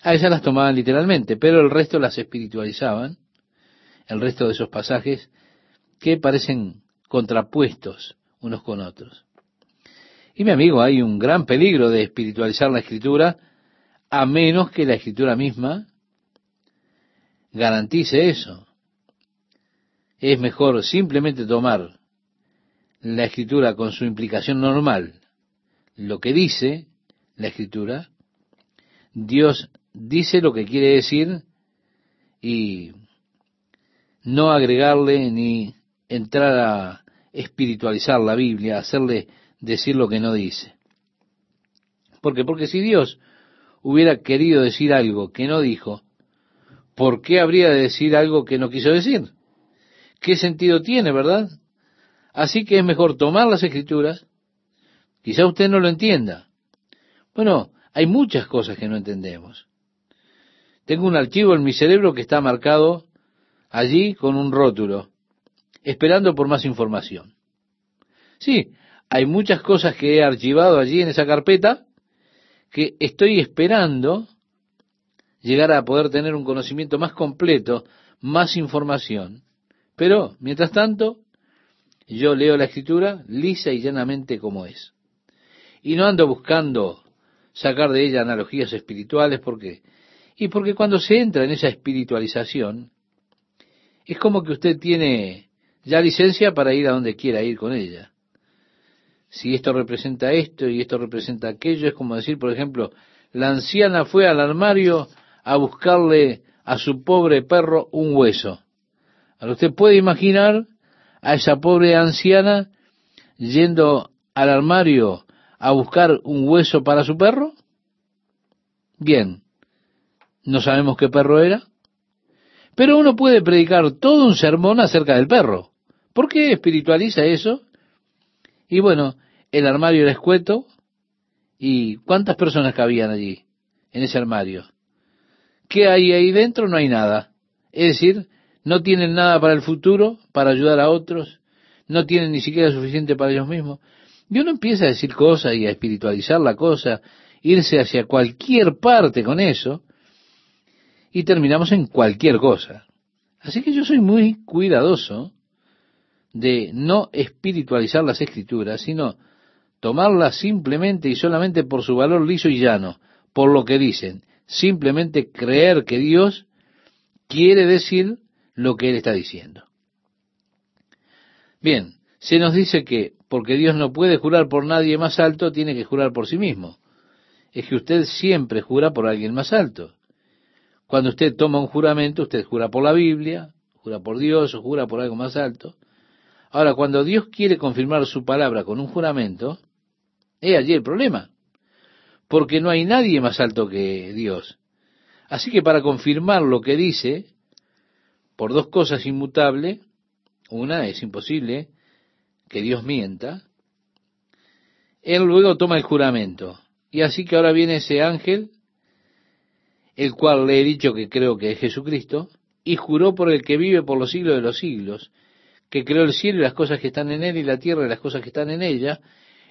A esas las tomaban literalmente, pero el resto las espiritualizaban, el resto de esos pasajes que parecen contrapuestos unos con otros. Y mi amigo, hay un gran peligro de espiritualizar la escritura a menos que la escritura misma garantice eso. Es mejor simplemente tomar la escritura con su implicación normal, lo que dice la escritura, Dios dice lo que quiere decir y no agregarle ni entrar a espiritualizar la Biblia, hacerle decir lo que no dice. ¿Por qué? Porque si Dios hubiera querido decir algo que no dijo, ¿por qué habría de decir algo que no quiso decir? ¿Qué sentido tiene, verdad? Así que es mejor tomar las escrituras, quizá usted no lo entienda. Bueno, hay muchas cosas que no entendemos. Tengo un archivo en mi cerebro que está marcado allí con un rótulo, esperando por más información. Sí, hay muchas cosas que he archivado allí en esa carpeta que estoy esperando llegar a poder tener un conocimiento más completo, más información. Pero, mientras tanto, yo leo la escritura lisa y llanamente como es. Y no ando buscando sacar de ella analogías espirituales porque y porque cuando se entra en esa espiritualización, es como que usted tiene ya licencia para ir a donde quiera ir con ella. Si esto representa esto y esto representa aquello, es como decir, por ejemplo, la anciana fue al armario a buscarle a su pobre perro un hueso. Usted puede imaginar a esa pobre anciana yendo al armario a buscar un hueso para su perro? Bien, no sabemos qué perro era. Pero uno puede predicar todo un sermón acerca del perro. ¿Por qué espiritualiza eso? Y bueno, el armario era escueto. ¿Y cuántas personas cabían allí, en ese armario? ¿Qué hay ahí dentro? No hay nada. Es decir, no tienen nada para el futuro, para ayudar a otros, no tienen ni siquiera suficiente para ellos mismos. Y uno empieza a decir cosas y a espiritualizar la cosa, irse hacia cualquier parte con eso, y terminamos en cualquier cosa. Así que yo soy muy cuidadoso de no espiritualizar las escrituras, sino tomarlas simplemente y solamente por su valor liso y llano, por lo que dicen, simplemente creer que Dios quiere decir lo que Él está diciendo. Bien, se nos dice que porque Dios no puede jurar por nadie más alto, tiene que jurar por sí mismo. Es que usted siempre jura por alguien más alto. Cuando usted toma un juramento, usted jura por la Biblia, jura por Dios o jura por algo más alto. Ahora, cuando Dios quiere confirmar su palabra con un juramento, es allí el problema, porque no hay nadie más alto que Dios. Así que para confirmar lo que dice, por dos cosas inmutables, una es imposible que Dios mienta, él luego toma el juramento. Y así que ahora viene ese ángel el cual le he dicho que creo que es Jesucristo, y juró por el que vive por los siglos de los siglos, que creó el cielo y las cosas que están en él, y la tierra y las cosas que están en ella,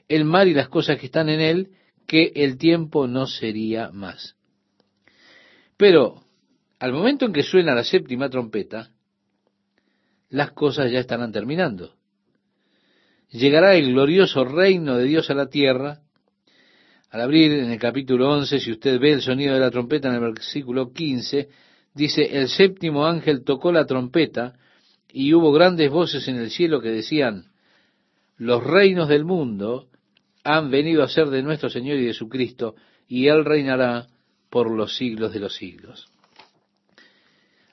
el mar y las cosas que están en él, que el tiempo no sería más. Pero al momento en que suena la séptima trompeta, las cosas ya estarán terminando. Llegará el glorioso reino de Dios a la tierra. Al abrir en el capítulo 11, si usted ve el sonido de la trompeta en el versículo 15, dice, el séptimo ángel tocó la trompeta y hubo grandes voces en el cielo que decían, los reinos del mundo han venido a ser de nuestro Señor y de su Cristo, y Él reinará por los siglos de los siglos.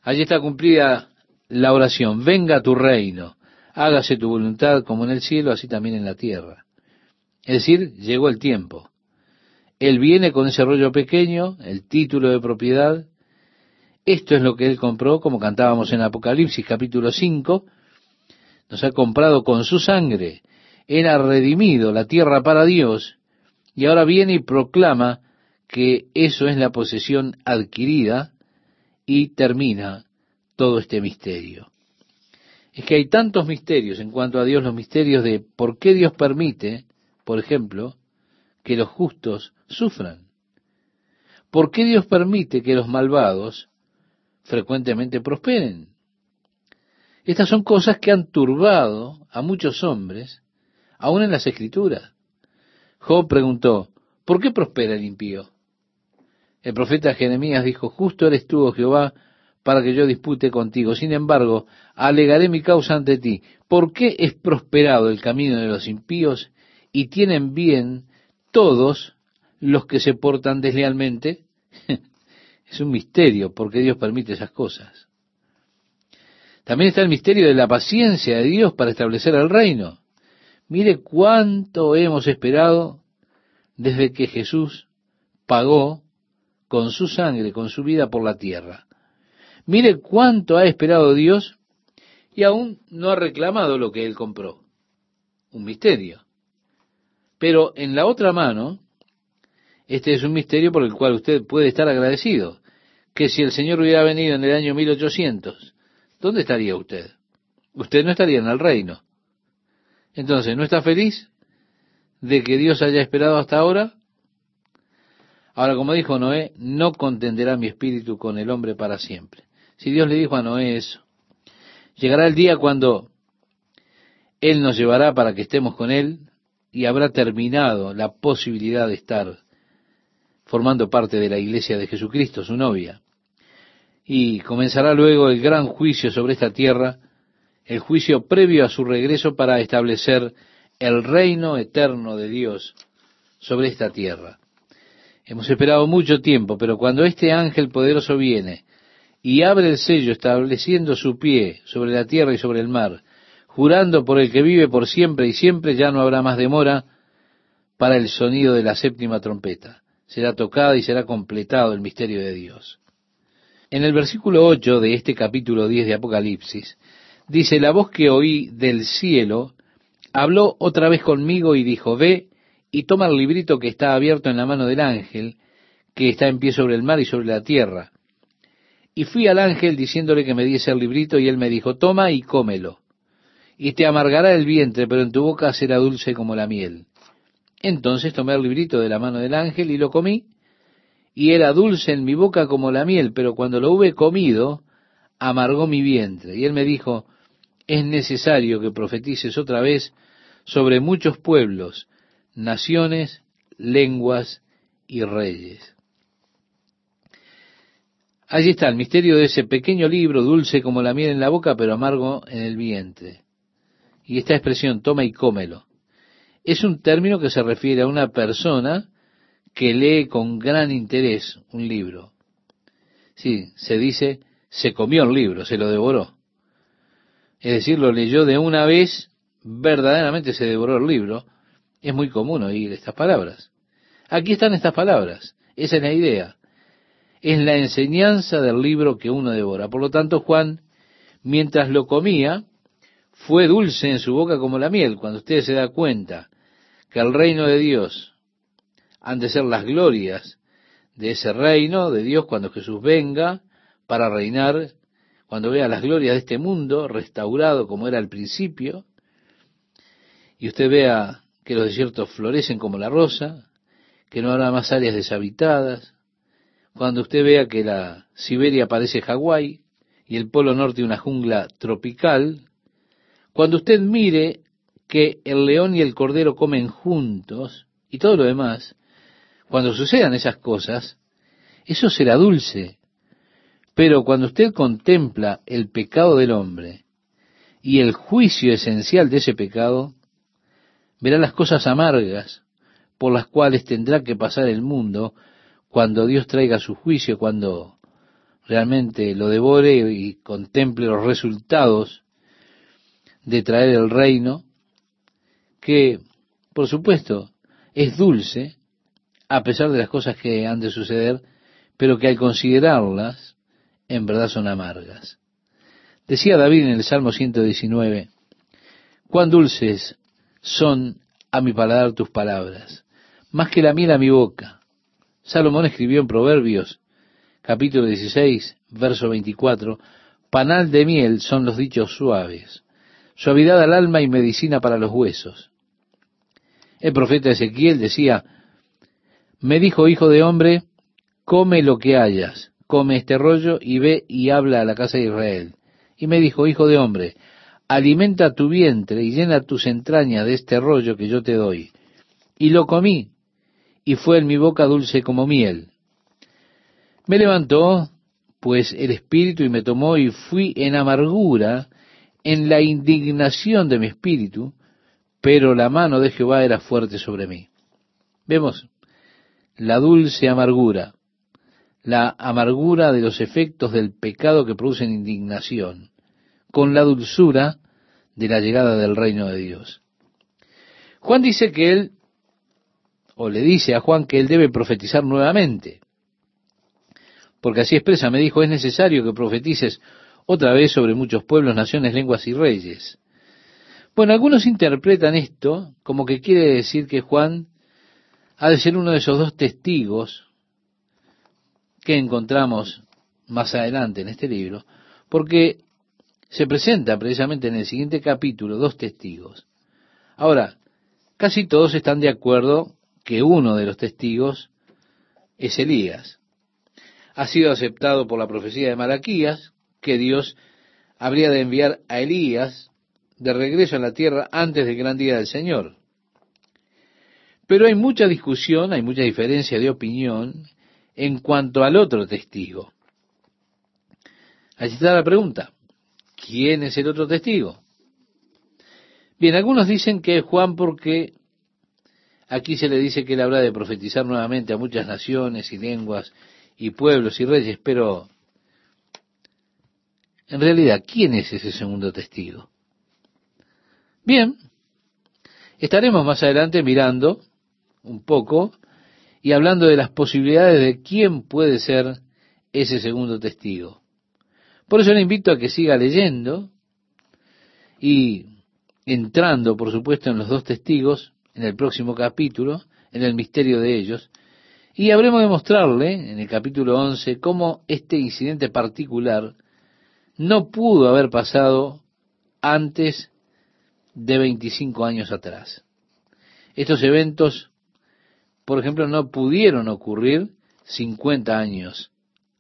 Allí está cumplida la oración, venga tu reino, hágase tu voluntad como en el cielo, así también en la tierra. Es decir, llegó el tiempo. Él viene con ese rollo pequeño, el título de propiedad. Esto es lo que Él compró, como cantábamos en Apocalipsis capítulo 5. Nos ha comprado con su sangre era redimido la tierra para Dios, y ahora viene y proclama que eso es la posesión adquirida y termina todo este misterio. Es que hay tantos misterios en cuanto a Dios, los misterios de por qué Dios permite, por ejemplo, que los justos sufran. ¿Por qué Dios permite que los malvados frecuentemente prosperen? Estas son cosas que han turbado a muchos hombres aún en las escrituras. Job preguntó, ¿por qué prospera el impío? El profeta Jeremías dijo, justo eres tú, oh Jehová, para que yo dispute contigo. Sin embargo, alegaré mi causa ante ti. ¿Por qué es prosperado el camino de los impíos y tienen bien todos los que se portan deslealmente? es un misterio porque Dios permite esas cosas. También está el misterio de la paciencia de Dios para establecer el reino. Mire cuánto hemos esperado desde que Jesús pagó con su sangre, con su vida por la tierra. Mire cuánto ha esperado Dios y aún no ha reclamado lo que Él compró. Un misterio. Pero en la otra mano, este es un misterio por el cual usted puede estar agradecido. Que si el Señor hubiera venido en el año 1800, ¿dónde estaría usted? Usted no estaría en el reino. Entonces, ¿no está feliz de que Dios haya esperado hasta ahora? Ahora, como dijo Noé, no contenderá mi espíritu con el hombre para siempre. Si Dios le dijo a Noé eso, llegará el día cuando Él nos llevará para que estemos con Él y habrá terminado la posibilidad de estar formando parte de la iglesia de Jesucristo, su novia. Y comenzará luego el gran juicio sobre esta tierra, el juicio previo a su regreso para establecer el reino eterno de Dios sobre esta tierra. Hemos esperado mucho tiempo, pero cuando este ángel poderoso viene y abre el sello estableciendo su pie sobre la tierra y sobre el mar, jurando por el que vive por siempre y siempre, ya no habrá más demora para el sonido de la séptima trompeta. Será tocada y será completado el misterio de Dios. En el versículo 8 de este capítulo 10 de Apocalipsis, Dice, la voz que oí del cielo habló otra vez conmigo y dijo, ve y toma el librito que está abierto en la mano del ángel, que está en pie sobre el mar y sobre la tierra. Y fui al ángel diciéndole que me diese el librito y él me dijo, toma y cómelo. Y te amargará el vientre, pero en tu boca será dulce como la miel. Entonces tomé el librito de la mano del ángel y lo comí, y era dulce en mi boca como la miel, pero cuando lo hube comido, amargó mi vientre. Y él me dijo, es necesario que profetices otra vez sobre muchos pueblos, naciones, lenguas y reyes. Allí está el misterio de ese pequeño libro, dulce como la miel en la boca, pero amargo en el vientre. Y esta expresión, toma y cómelo, es un término que se refiere a una persona que lee con gran interés un libro. Sí, se dice, se comió el libro, se lo devoró es decir, lo leyó de una vez, verdaderamente se devoró el libro, es muy común oír estas palabras. Aquí están estas palabras, esa es la idea. Es la enseñanza del libro que uno devora. Por lo tanto, Juan, mientras lo comía, fue dulce en su boca como la miel. Cuando usted se da cuenta que el reino de Dios han de ser las glorias de ese reino de Dios cuando Jesús venga para reinar cuando vea las glorias de este mundo restaurado como era al principio, y usted vea que los desiertos florecen como la rosa, que no habrá más áreas deshabitadas, cuando usted vea que la Siberia parece Hawái y el Polo Norte una jungla tropical, cuando usted mire que el león y el cordero comen juntos y todo lo demás, cuando sucedan esas cosas, eso será dulce. Pero cuando usted contempla el pecado del hombre y el juicio esencial de ese pecado, verá las cosas amargas por las cuales tendrá que pasar el mundo cuando Dios traiga su juicio, cuando realmente lo devore y contemple los resultados de traer el reino, que por supuesto es dulce, a pesar de las cosas que han de suceder, pero que al considerarlas, en verdad son amargas. Decía David en el Salmo 119, cuán dulces son a mi paladar tus palabras, más que la miel a mi boca. Salomón escribió en Proverbios, capítulo 16, verso 24, panal de miel son los dichos suaves, suavidad al alma y medicina para los huesos. El profeta Ezequiel decía, me dijo, hijo de hombre, come lo que hayas, come este rollo y ve y habla a la casa de Israel. Y me dijo, hijo de hombre, alimenta tu vientre y llena tus entrañas de este rollo que yo te doy. Y lo comí, y fue en mi boca dulce como miel. Me levantó, pues, el espíritu y me tomó y fui en amargura, en la indignación de mi espíritu, pero la mano de Jehová era fuerte sobre mí. Vemos la dulce amargura, la amargura de los efectos del pecado que producen indignación, con la dulzura de la llegada del reino de Dios. Juan dice que él, o le dice a Juan que él debe profetizar nuevamente, porque así expresa, me dijo, es necesario que profetices otra vez sobre muchos pueblos, naciones, lenguas y reyes. Bueno, algunos interpretan esto como que quiere decir que Juan ha de ser uno de esos dos testigos que encontramos más adelante en este libro, porque se presenta precisamente en el siguiente capítulo dos testigos. Ahora, casi todos están de acuerdo que uno de los testigos es Elías. Ha sido aceptado por la profecía de Malaquías que Dios habría de enviar a Elías de regreso a la tierra antes del gran día del Señor. Pero hay mucha discusión, hay mucha diferencia de opinión en cuanto al otro testigo. Allí está la pregunta. ¿Quién es el otro testigo? Bien, algunos dicen que es Juan porque aquí se le dice que él habrá de profetizar nuevamente a muchas naciones y lenguas y pueblos y reyes, pero en realidad, ¿quién es ese segundo testigo? Bien, estaremos más adelante mirando un poco y hablando de las posibilidades de quién puede ser ese segundo testigo. Por eso le invito a que siga leyendo y entrando, por supuesto, en los dos testigos en el próximo capítulo, en el misterio de ellos, y habremos de mostrarle en el capítulo 11 cómo este incidente particular no pudo haber pasado antes de 25 años atrás. Estos eventos por ejemplo, no pudieron ocurrir 50 años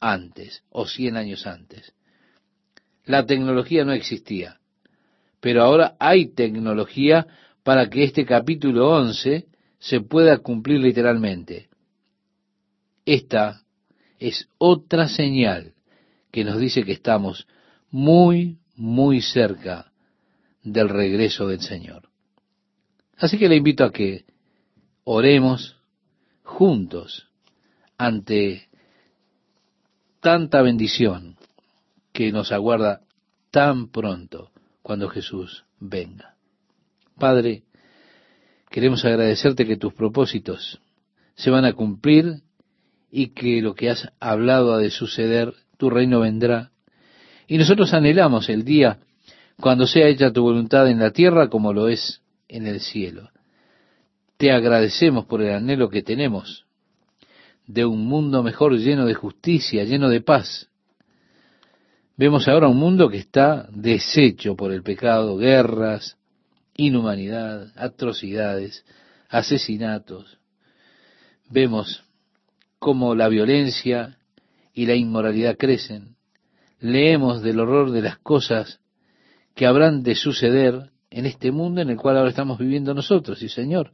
antes o 100 años antes. La tecnología no existía, pero ahora hay tecnología para que este capítulo 11 se pueda cumplir literalmente. Esta es otra señal que nos dice que estamos muy, muy cerca del regreso del Señor. Así que le invito a que oremos juntos ante tanta bendición que nos aguarda tan pronto cuando Jesús venga. Padre, queremos agradecerte que tus propósitos se van a cumplir y que lo que has hablado ha de suceder, tu reino vendrá. Y nosotros anhelamos el día cuando sea hecha tu voluntad en la tierra como lo es en el cielo. Te agradecemos por el anhelo que tenemos de un mundo mejor lleno de justicia, lleno de paz. Vemos ahora un mundo que está deshecho por el pecado, guerras, inhumanidad, atrocidades, asesinatos. Vemos cómo la violencia y la inmoralidad crecen. Leemos del horror de las cosas que habrán de suceder en este mundo en el cual ahora estamos viviendo nosotros. Y Señor,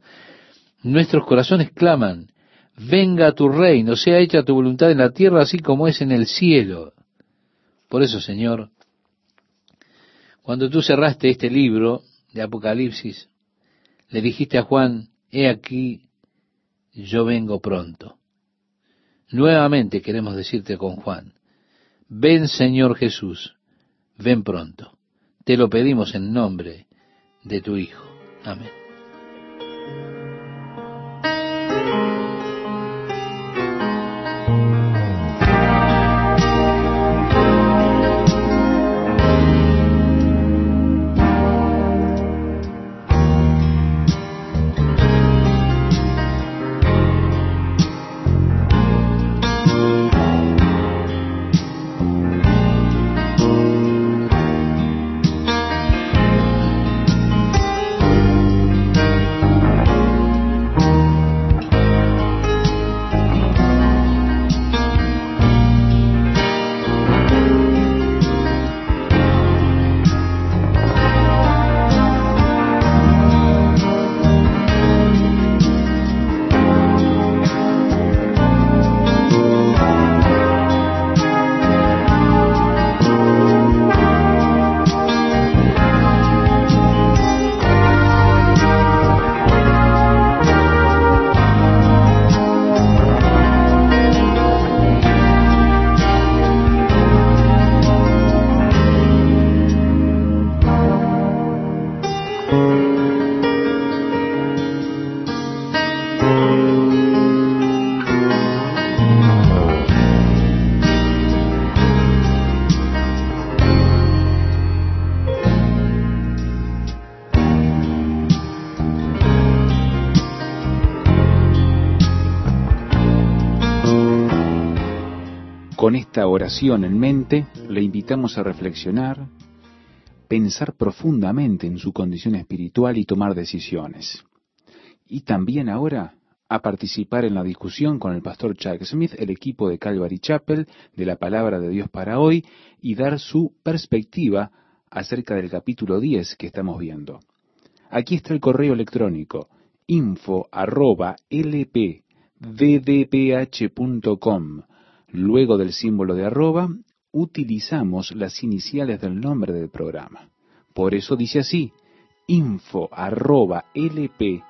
nuestros corazones claman, venga tu reino, sea hecha tu voluntad en la tierra así como es en el cielo. Por eso, Señor, cuando tú cerraste este libro de Apocalipsis, le dijiste a Juan, he aquí, yo vengo pronto. Nuevamente queremos decirte con Juan, ven Señor Jesús, ven pronto. Te lo pedimos en nombre de tu Hijo. Amén. Esta oración en mente, le invitamos a reflexionar, pensar profundamente en su condición espiritual y tomar decisiones. Y también ahora a participar en la discusión con el pastor Chuck Smith, el equipo de Calvary Chapel, de la palabra de Dios para hoy, y dar su perspectiva acerca del capítulo 10 que estamos viendo. Aquí está el correo electrónico info arroba Luego del símbolo de arroba, utilizamos las iniciales del nombre del programa. Por eso dice así, info arroba lpddph.com.